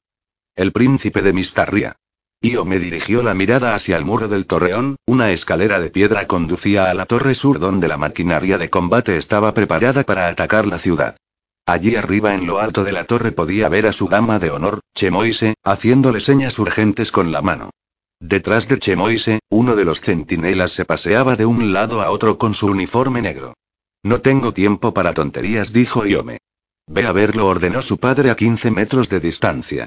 El príncipe de Mistarria. Io me dirigió la mirada hacia el muro del torreón, una escalera de piedra conducía a la torre sur donde la maquinaria de combate estaba preparada para atacar la ciudad. Allí arriba en lo alto de la torre podía ver a su dama de honor, Chemoise, haciéndole señas urgentes con la mano. Detrás de Chemoise, uno de los centinelas se paseaba de un lado a otro con su uniforme negro. No tengo tiempo para tonterías, dijo Iome. Ve a verlo, ordenó su padre a 15 metros de distancia.